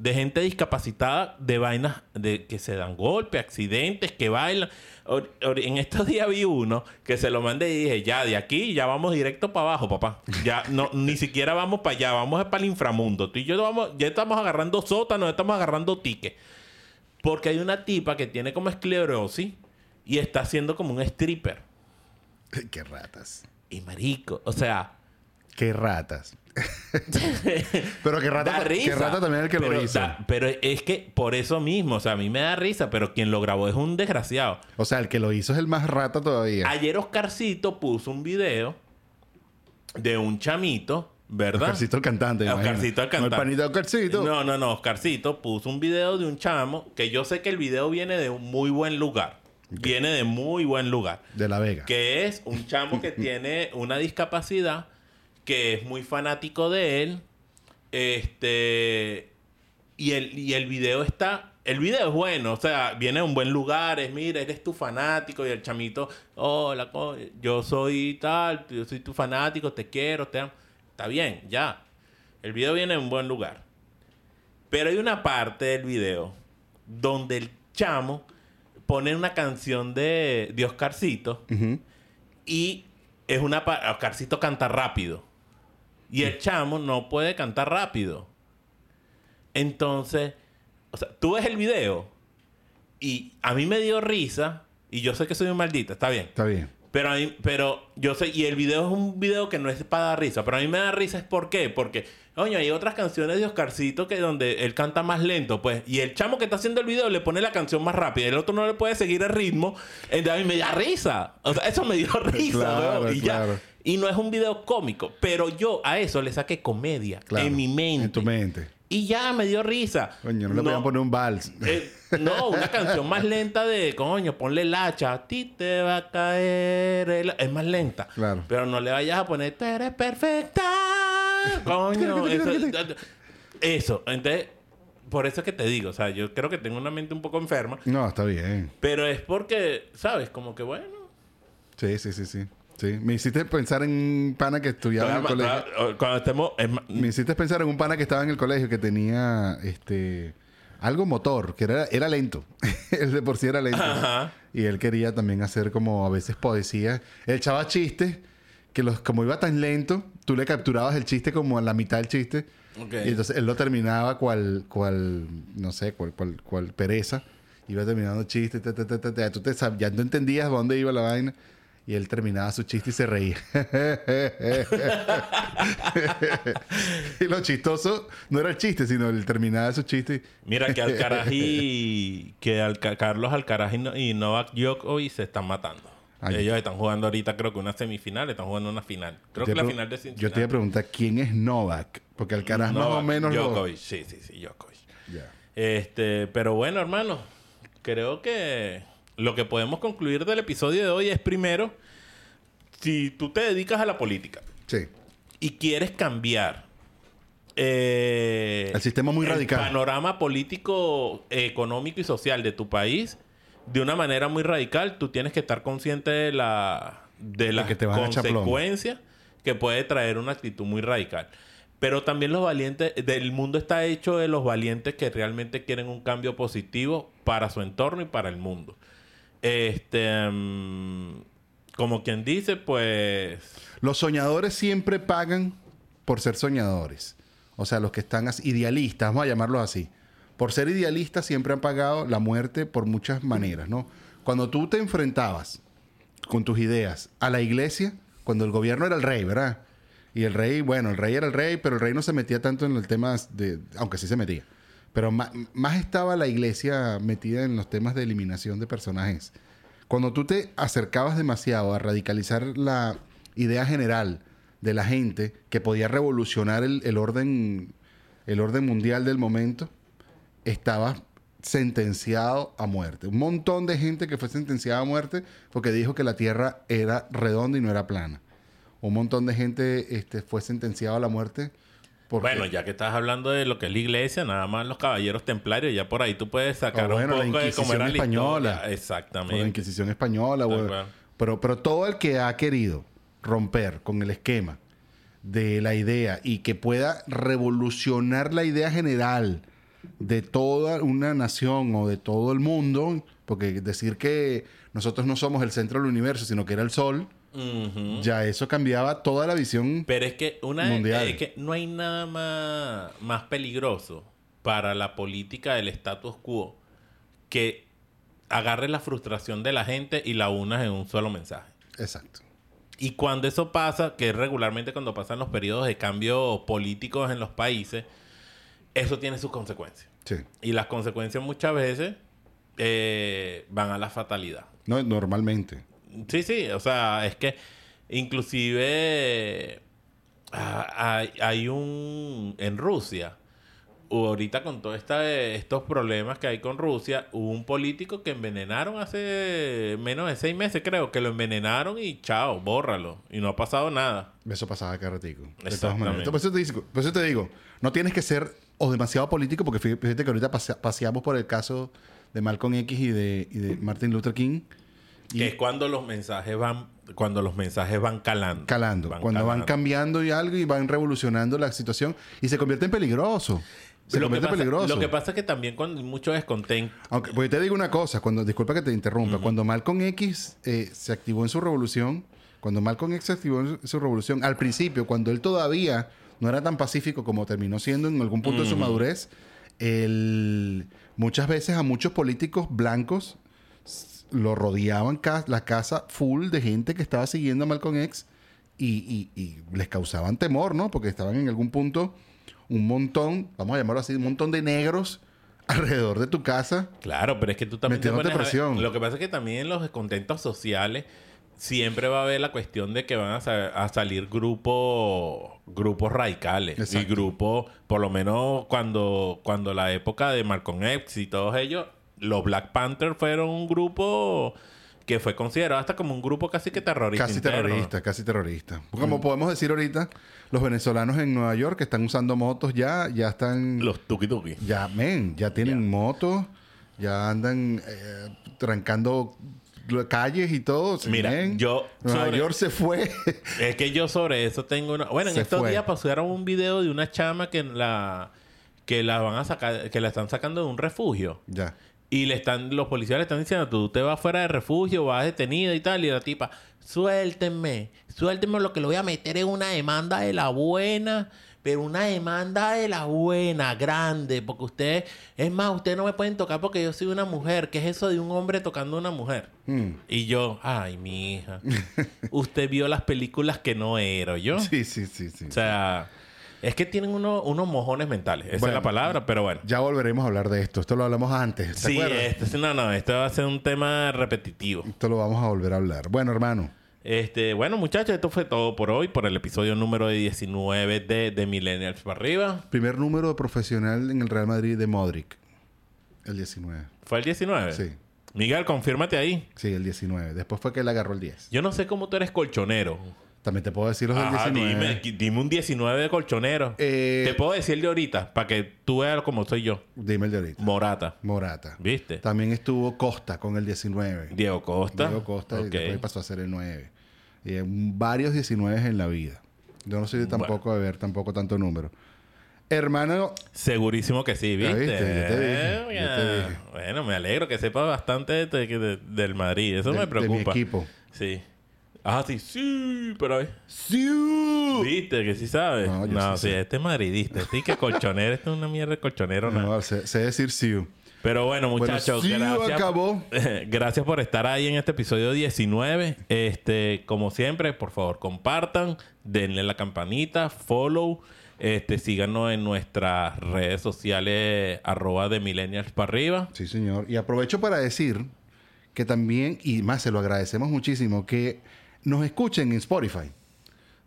de gente discapacitada de vainas de que se dan golpes, accidentes, que bailan. Or- or- En estos días vi uno que se lo mandé y dije, ya, de aquí ya vamos directo para abajo, papá. Ya no, (laughs) ni siquiera vamos para allá, vamos para el inframundo. Tú y yo vamos, ya estamos agarrando sótanos, ya estamos agarrando tickets. Porque hay una tipa que tiene como esclerosis y está haciendo como un stripper. (laughs) Qué ratas. Y marico, o sea, Qué ratas. (laughs) Pero qué rata, da risa. qué rata también el que pero lo hizo. da- pero es que por eso mismo, o sea, a mí me da risa, pero quien lo grabó es un desgraciado. O sea, el que lo hizo es el más rata todavía. Ayer Oscarcito puso un video de un chamito, ¿verdad? Oscarcito el cantante. Oscarcito el No cantante. el de Oscarcito. No, no, no. Oscarcito puso un video de un chamo que yo sé que el video viene de un muy buen lugar. Viene de muy buen lugar. De La Vega. Que es un chamo que (laughs) tiene una discapacidad, que es muy fanático de él. Este. Y el, y el video está. El video es bueno, o sea, viene de un buen lugar, es mira, eres tu fanático y el chamito, hola, co- yo soy tal, yo soy tu fanático, te quiero, te amo. Está bien, ya. El video viene de un buen lugar. Pero hay una parte del video donde el chamo pone una canción de, de Oscarcito y es una... Oscarcito canta rápido. Y el chamo no puede cantar rápido. Entonces, o sea, tú ves el video y a mí me dio risa y yo sé que soy un maldito, está bien. Está bien. Pero, a mí- pero yo sé, y el video es un video que no es para dar risa, pero a mí me da risa es por qué, porque, coño, hay otras canciones de Oscarcito que donde él canta más lento, pues, y el chamo que está haciendo el video le pone la canción más rápida, y el otro no le puede seguir el ritmo, entonces a mí me da risa, o sea, eso me dio (laughs) risa, Claro, y ya. Y no es un video cómico, pero yo a eso le saqué comedia Claro. en mi mente. En tu mente. Y ya me dio risa. Coño, no le podían poner un vals. Eh, no, una canción más lenta de, coño, ponle la hacha, a ti te va a caer. el-". Es más lenta. Claro. Pero no le vayas a poner, tú eres perfecta. (laughs) Coño, eso, eso. Entonces, por eso es que te digo, o sea, yo creo que tengo una mente un poco enferma. No, está bien. Pero es porque, ¿sabes? Como que bueno. Sí, sí, sí, sí. Sí. Me hiciste pensar en un pana que estudiaba en el colegio. Cuando estemos. es Me hiciste pensar en un pana que estaba en el colegio que tenía este algo motor, que era, era lento. (laughs) él de por sí era lento. Ajá. Y él quería también hacer como a veces poesía. Él echaba chistes que los, como iba tan lento, tú le capturabas el chiste como a la mitad del chiste. Ok. Y entonces él lo terminaba cual, cual no sé, cual, cual, cual pereza. Iba terminando chistes, ta, ta, ta, tú te ya no entendías dónde iba la vaina. Y él terminaba su chiste y se reía. (laughs) y lo chistoso no era el chiste, sino el terminaba su chiste. Mira que Alcaraz y... (laughs) que Alca- Carlos Alcaraz y, No- y Novak Djokovic se están matando. Ay. Ellos están jugando ahorita, creo que una semifinal, están jugando una final. Creo que la final de Cincinnati. Yo te iba a preguntar quién es Novak. Porque Alcaraz más o Novak menos lo- Djokovic, sí, sí, sí, Djokovic. Este, pero bueno, hermano, creo que lo que podemos concluir del episodio de hoy es primero si tú te dedicas a la política Sí. y quieres cambiar eh, El sistema muy radical. panorama político, económico y social de tu país de una manera muy radical, tú tienes que estar consciente de la de las consecuencias que puede traer una actitud muy radical. Pero también los valientes, del mundo está hecho de los valientes que realmente quieren un cambio positivo para su entorno y para el mundo. Este, mm, como quien dice, pues Los soñadores siempre pagan por ser soñadores. O sea, los que están idealistas, vamos a llamarlos así. Por ser idealistas siempre han pagado la muerte por muchas maneras, ¿no? Cuando tú te enfrentabas con tus ideas a la iglesia, cuando el gobierno era el rey, ¿verdad? Y el rey, bueno, el rey era el rey, pero el rey no se metía tanto en el tema de... Aunque sí se metía. Pero más, estaba la iglesia metida en los temas de eliminación de personajes. Cuando tú te acercabas demasiado a radicalizar la idea general de la gente que podía revolucionar el, el orden, el orden mundial del momento, estabas sentenciado a muerte. Un montón de gente que fue sentenciada a muerte porque dijo que la Tierra era redonda y no era plana. Un montón de gente este, fue sentenciado a la muerte porque... Bueno, ya que estás hablando de lo que es la iglesia, nada más los caballeros templarios, ya por ahí tú puedes sacar O bueno, la un poco de cómo era Inquisición la española. historia. por la Exactamente. Inquisición española. Pero, pero todo el que ha querido romper con el esquema de la idea y que pueda revolucionar la idea general de toda una nación o de todo el mundo, porque decir que nosotros no somos el centro del universo, sino que era el sol, Ya eso cambiaba toda la visión. Pero es que una Mundial. es que no hay nada más, más peligroso para la política del status quo que agarre la frustración de la gente y la unas en un solo mensaje. Exacto. Y cuando eso pasa, que es regularmente cuando pasan los periodos de cambio políticos en los países, eso tiene sus consecuencias. Sí. Y las consecuencias muchas veces eh, van a la fatalidad. No, normalmente. Sí, sí, o sea, es que inclusive ah, hay, hay un en Rusia ahorita con todos estos problemas que hay con Rusia, hubo un político que envenenaron hace menos de seis meses, creo, que lo envenenaron y chao, bórralo. Y no ha pasado nada. Eso pasaba cada ratico. De todas Exactamente. maneras. Por eso, te digo, por eso te digo, no tienes que ser o demasiado político, porque fí- fíjate que ahorita pasea- paseamos por el caso de Malcolm X y de, y de Martin Luther King. Y Que es cuando los mensajes van, cuando los mensajes van calando. calando. cuando van cambiando y algo y van revolucionando la situación y se convierte en peligroso. Se lo, que convierte en pasa, peligroso. lo que pasa es que también cuando mucho descontento. Aunque, porque te digo una cosa, cuando, disculpa que te interrumpa, cuando Malcolm X eh, se activó en su revolución, cuando Malcolm X se activó en su revolución, al principio, cuando él todavía no era tan pacífico como terminó siendo en algún punto de su madurez, él- muchas veces a muchos políticos blancos lo rodeaban ca- la casa full de gente que estaba siguiendo a Malcolm X y, y- y les causaban temor, ¿no? Porque estaban en algún punto un montón, vamos a llamarlo así, un montón de negros (laughs) alrededor de tu casa. Claro, pero es que tú también te a presión. Lo que pasa es que también en los descontentos sociales siempre va a haber la cuestión de que van a, sa- a salir grupos grupos radicales y grupos por lo menos cuando cuando la época de Malcolm X y todos ellos los Black Panther fueron un grupo que fue considerado hasta como un grupo casi que terrorista Casi interno. terrorista, casi terrorista. Como podemos decir ahorita, los venezolanos en Nueva York que están usando motos ya, ya están... los tuki tuki Ya, men, ya tienen motos, ya andan eh, trancando calles y todo. sí, Mira, men. yo Nueva sobre- York se fue. (laughs) Es que yo sobre eso tengo una... Bueno, en Se estos fue. días pasaron un video de una chama que la... Que la van a sacar... Que la están sacando de un refugio. ya. Y le están... Los policías le están diciendo... Tú te vas fuera de refugio, vas detenida y tal. Y la tipa... Suéltenme. Suéltenme lo que lo voy a meter en una demanda de la buena... Pero una demanda de la buena, grande, porque usted, es más, ustedes no me pueden tocar porque yo soy una mujer. ¿Qué es eso de un hombre tocando a una mujer? Mm. Y yo, ay, mi hija, usted vio las películas que no era, ¿yo? (laughs) Sí, sí, sí, sí. O sea, es que tienen uno- unos mojones mentales. Esa Bueno, es la palabra, pero bueno. Ya volveremos a hablar de esto. Esto lo hablamos antes. ¿Te Sí, acuerdas? este, no, no, esto va a ser un tema repetitivo. Esto lo vamos a volver a hablar. Bueno, hermano. Este, bueno, muchachos, esto fue todo por hoy, por el episodio número 19 de, de Millennials para arriba. Primer número de profesional en el Real Madrid de Modric. El 19. ¿Fue el 19? Sí. Miguel, confírmate ahí. Sí, el 19. Después fue que él agarró el 10. Yo no sé cómo tú eres colchonero. También te puedo decir los del Ajá, 19. dime, dime un 19 de colchonero. Eh, Te puedo decir el de ahorita, para que tú veas cómo soy yo. Dime el de ahorita. Morata. Morata. ¿Viste? También estuvo Costa con el 19. Diego Costa. Diego Costa y Ok. después pasó a ser el 9. Y eh, varios 19 en la vida. Yo no soy tampoco de ver tampoco tanto número. Hermano, Segurísimo que sí, ¿viste? viste, yo te dije, Eh, yo te ya. dije. Bueno, me alegro que sepa bastante de- de- del Madrid. Eso de, me de preocupa. mi equipo. Sí. Ah, sí, sí, pero a ver. ¡Siu! ¿Viste? Que sí sabes. No, No, yo sí sí, sé. este es madridista. Este es que colchonero. Este es una mierda de colchonero. nada. No, sé, sé decir Siu. Pero bueno, muchachos, Siu gracias. acabó. (laughs) gracias por estar ahí en este episodio 19. Este, como siempre, por favor, compartan, denle la campanita, follow, este, síganos en nuestras redes sociales, arroba de millennials para arriba. Sí, señor. Y aprovecho para decir que también, y más se lo agradecemos muchísimo, que nos escuchen en Spotify.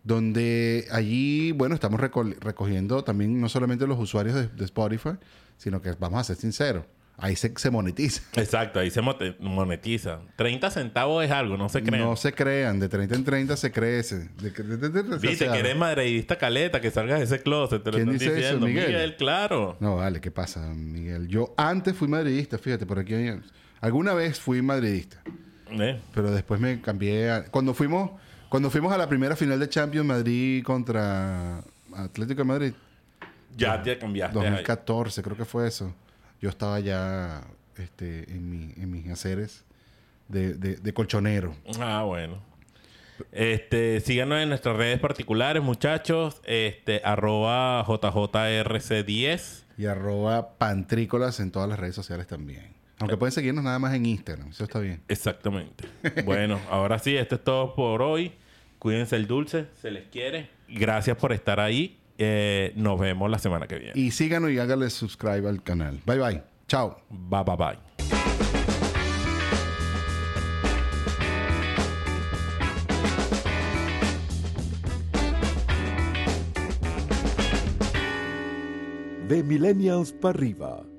Donde allí, bueno, estamos reco- recogiendo también no solamente los usuarios de, de Spotify, sino que vamos a ser sinceros, ahí se, se monetiza. Exacto, ahí se monetiza. 30 centavos es algo, no se crean. No se crean, de 30 en 30 se crece. De, de- de- Viste que eres madridista caleta, que salgas de ese closet, te lo ¿Quién están dice eso, diciendo. Miguel? claro. No, vale, ¿qué pasa, Miguel? Yo antes fui madridista, fíjate, por aquí hay- Alguna vez fui madridista. Eh, Pero después me cambié. a- cuando fuimos cuando fuimos a la primera final de Champions Madrid contra Atlético de Madrid, ya te cambiaste. ahí. 2014, creo que fue eso. Yo estaba ya este, en, mi, en mis haceres de, de- de colchonero. Ah, bueno. Este, síganos en nuestras redes particulares, muchachos. Este, arroba JJRC10. Y arroba pantrícolas en todas las redes sociales también. Aunque pueden seguirnos nada más en Instagram. Eso está bien. Exactamente. (laughs) bueno, ahora sí, esto es todo por hoy. Cuídense el dulce, se les quiere. Gracias por estar ahí. Eh, nos vemos la semana que viene. Y síganos y háganle subscribe al canal. Bye bye. Chao. Bye, bye, bye. De Millennials para arriba.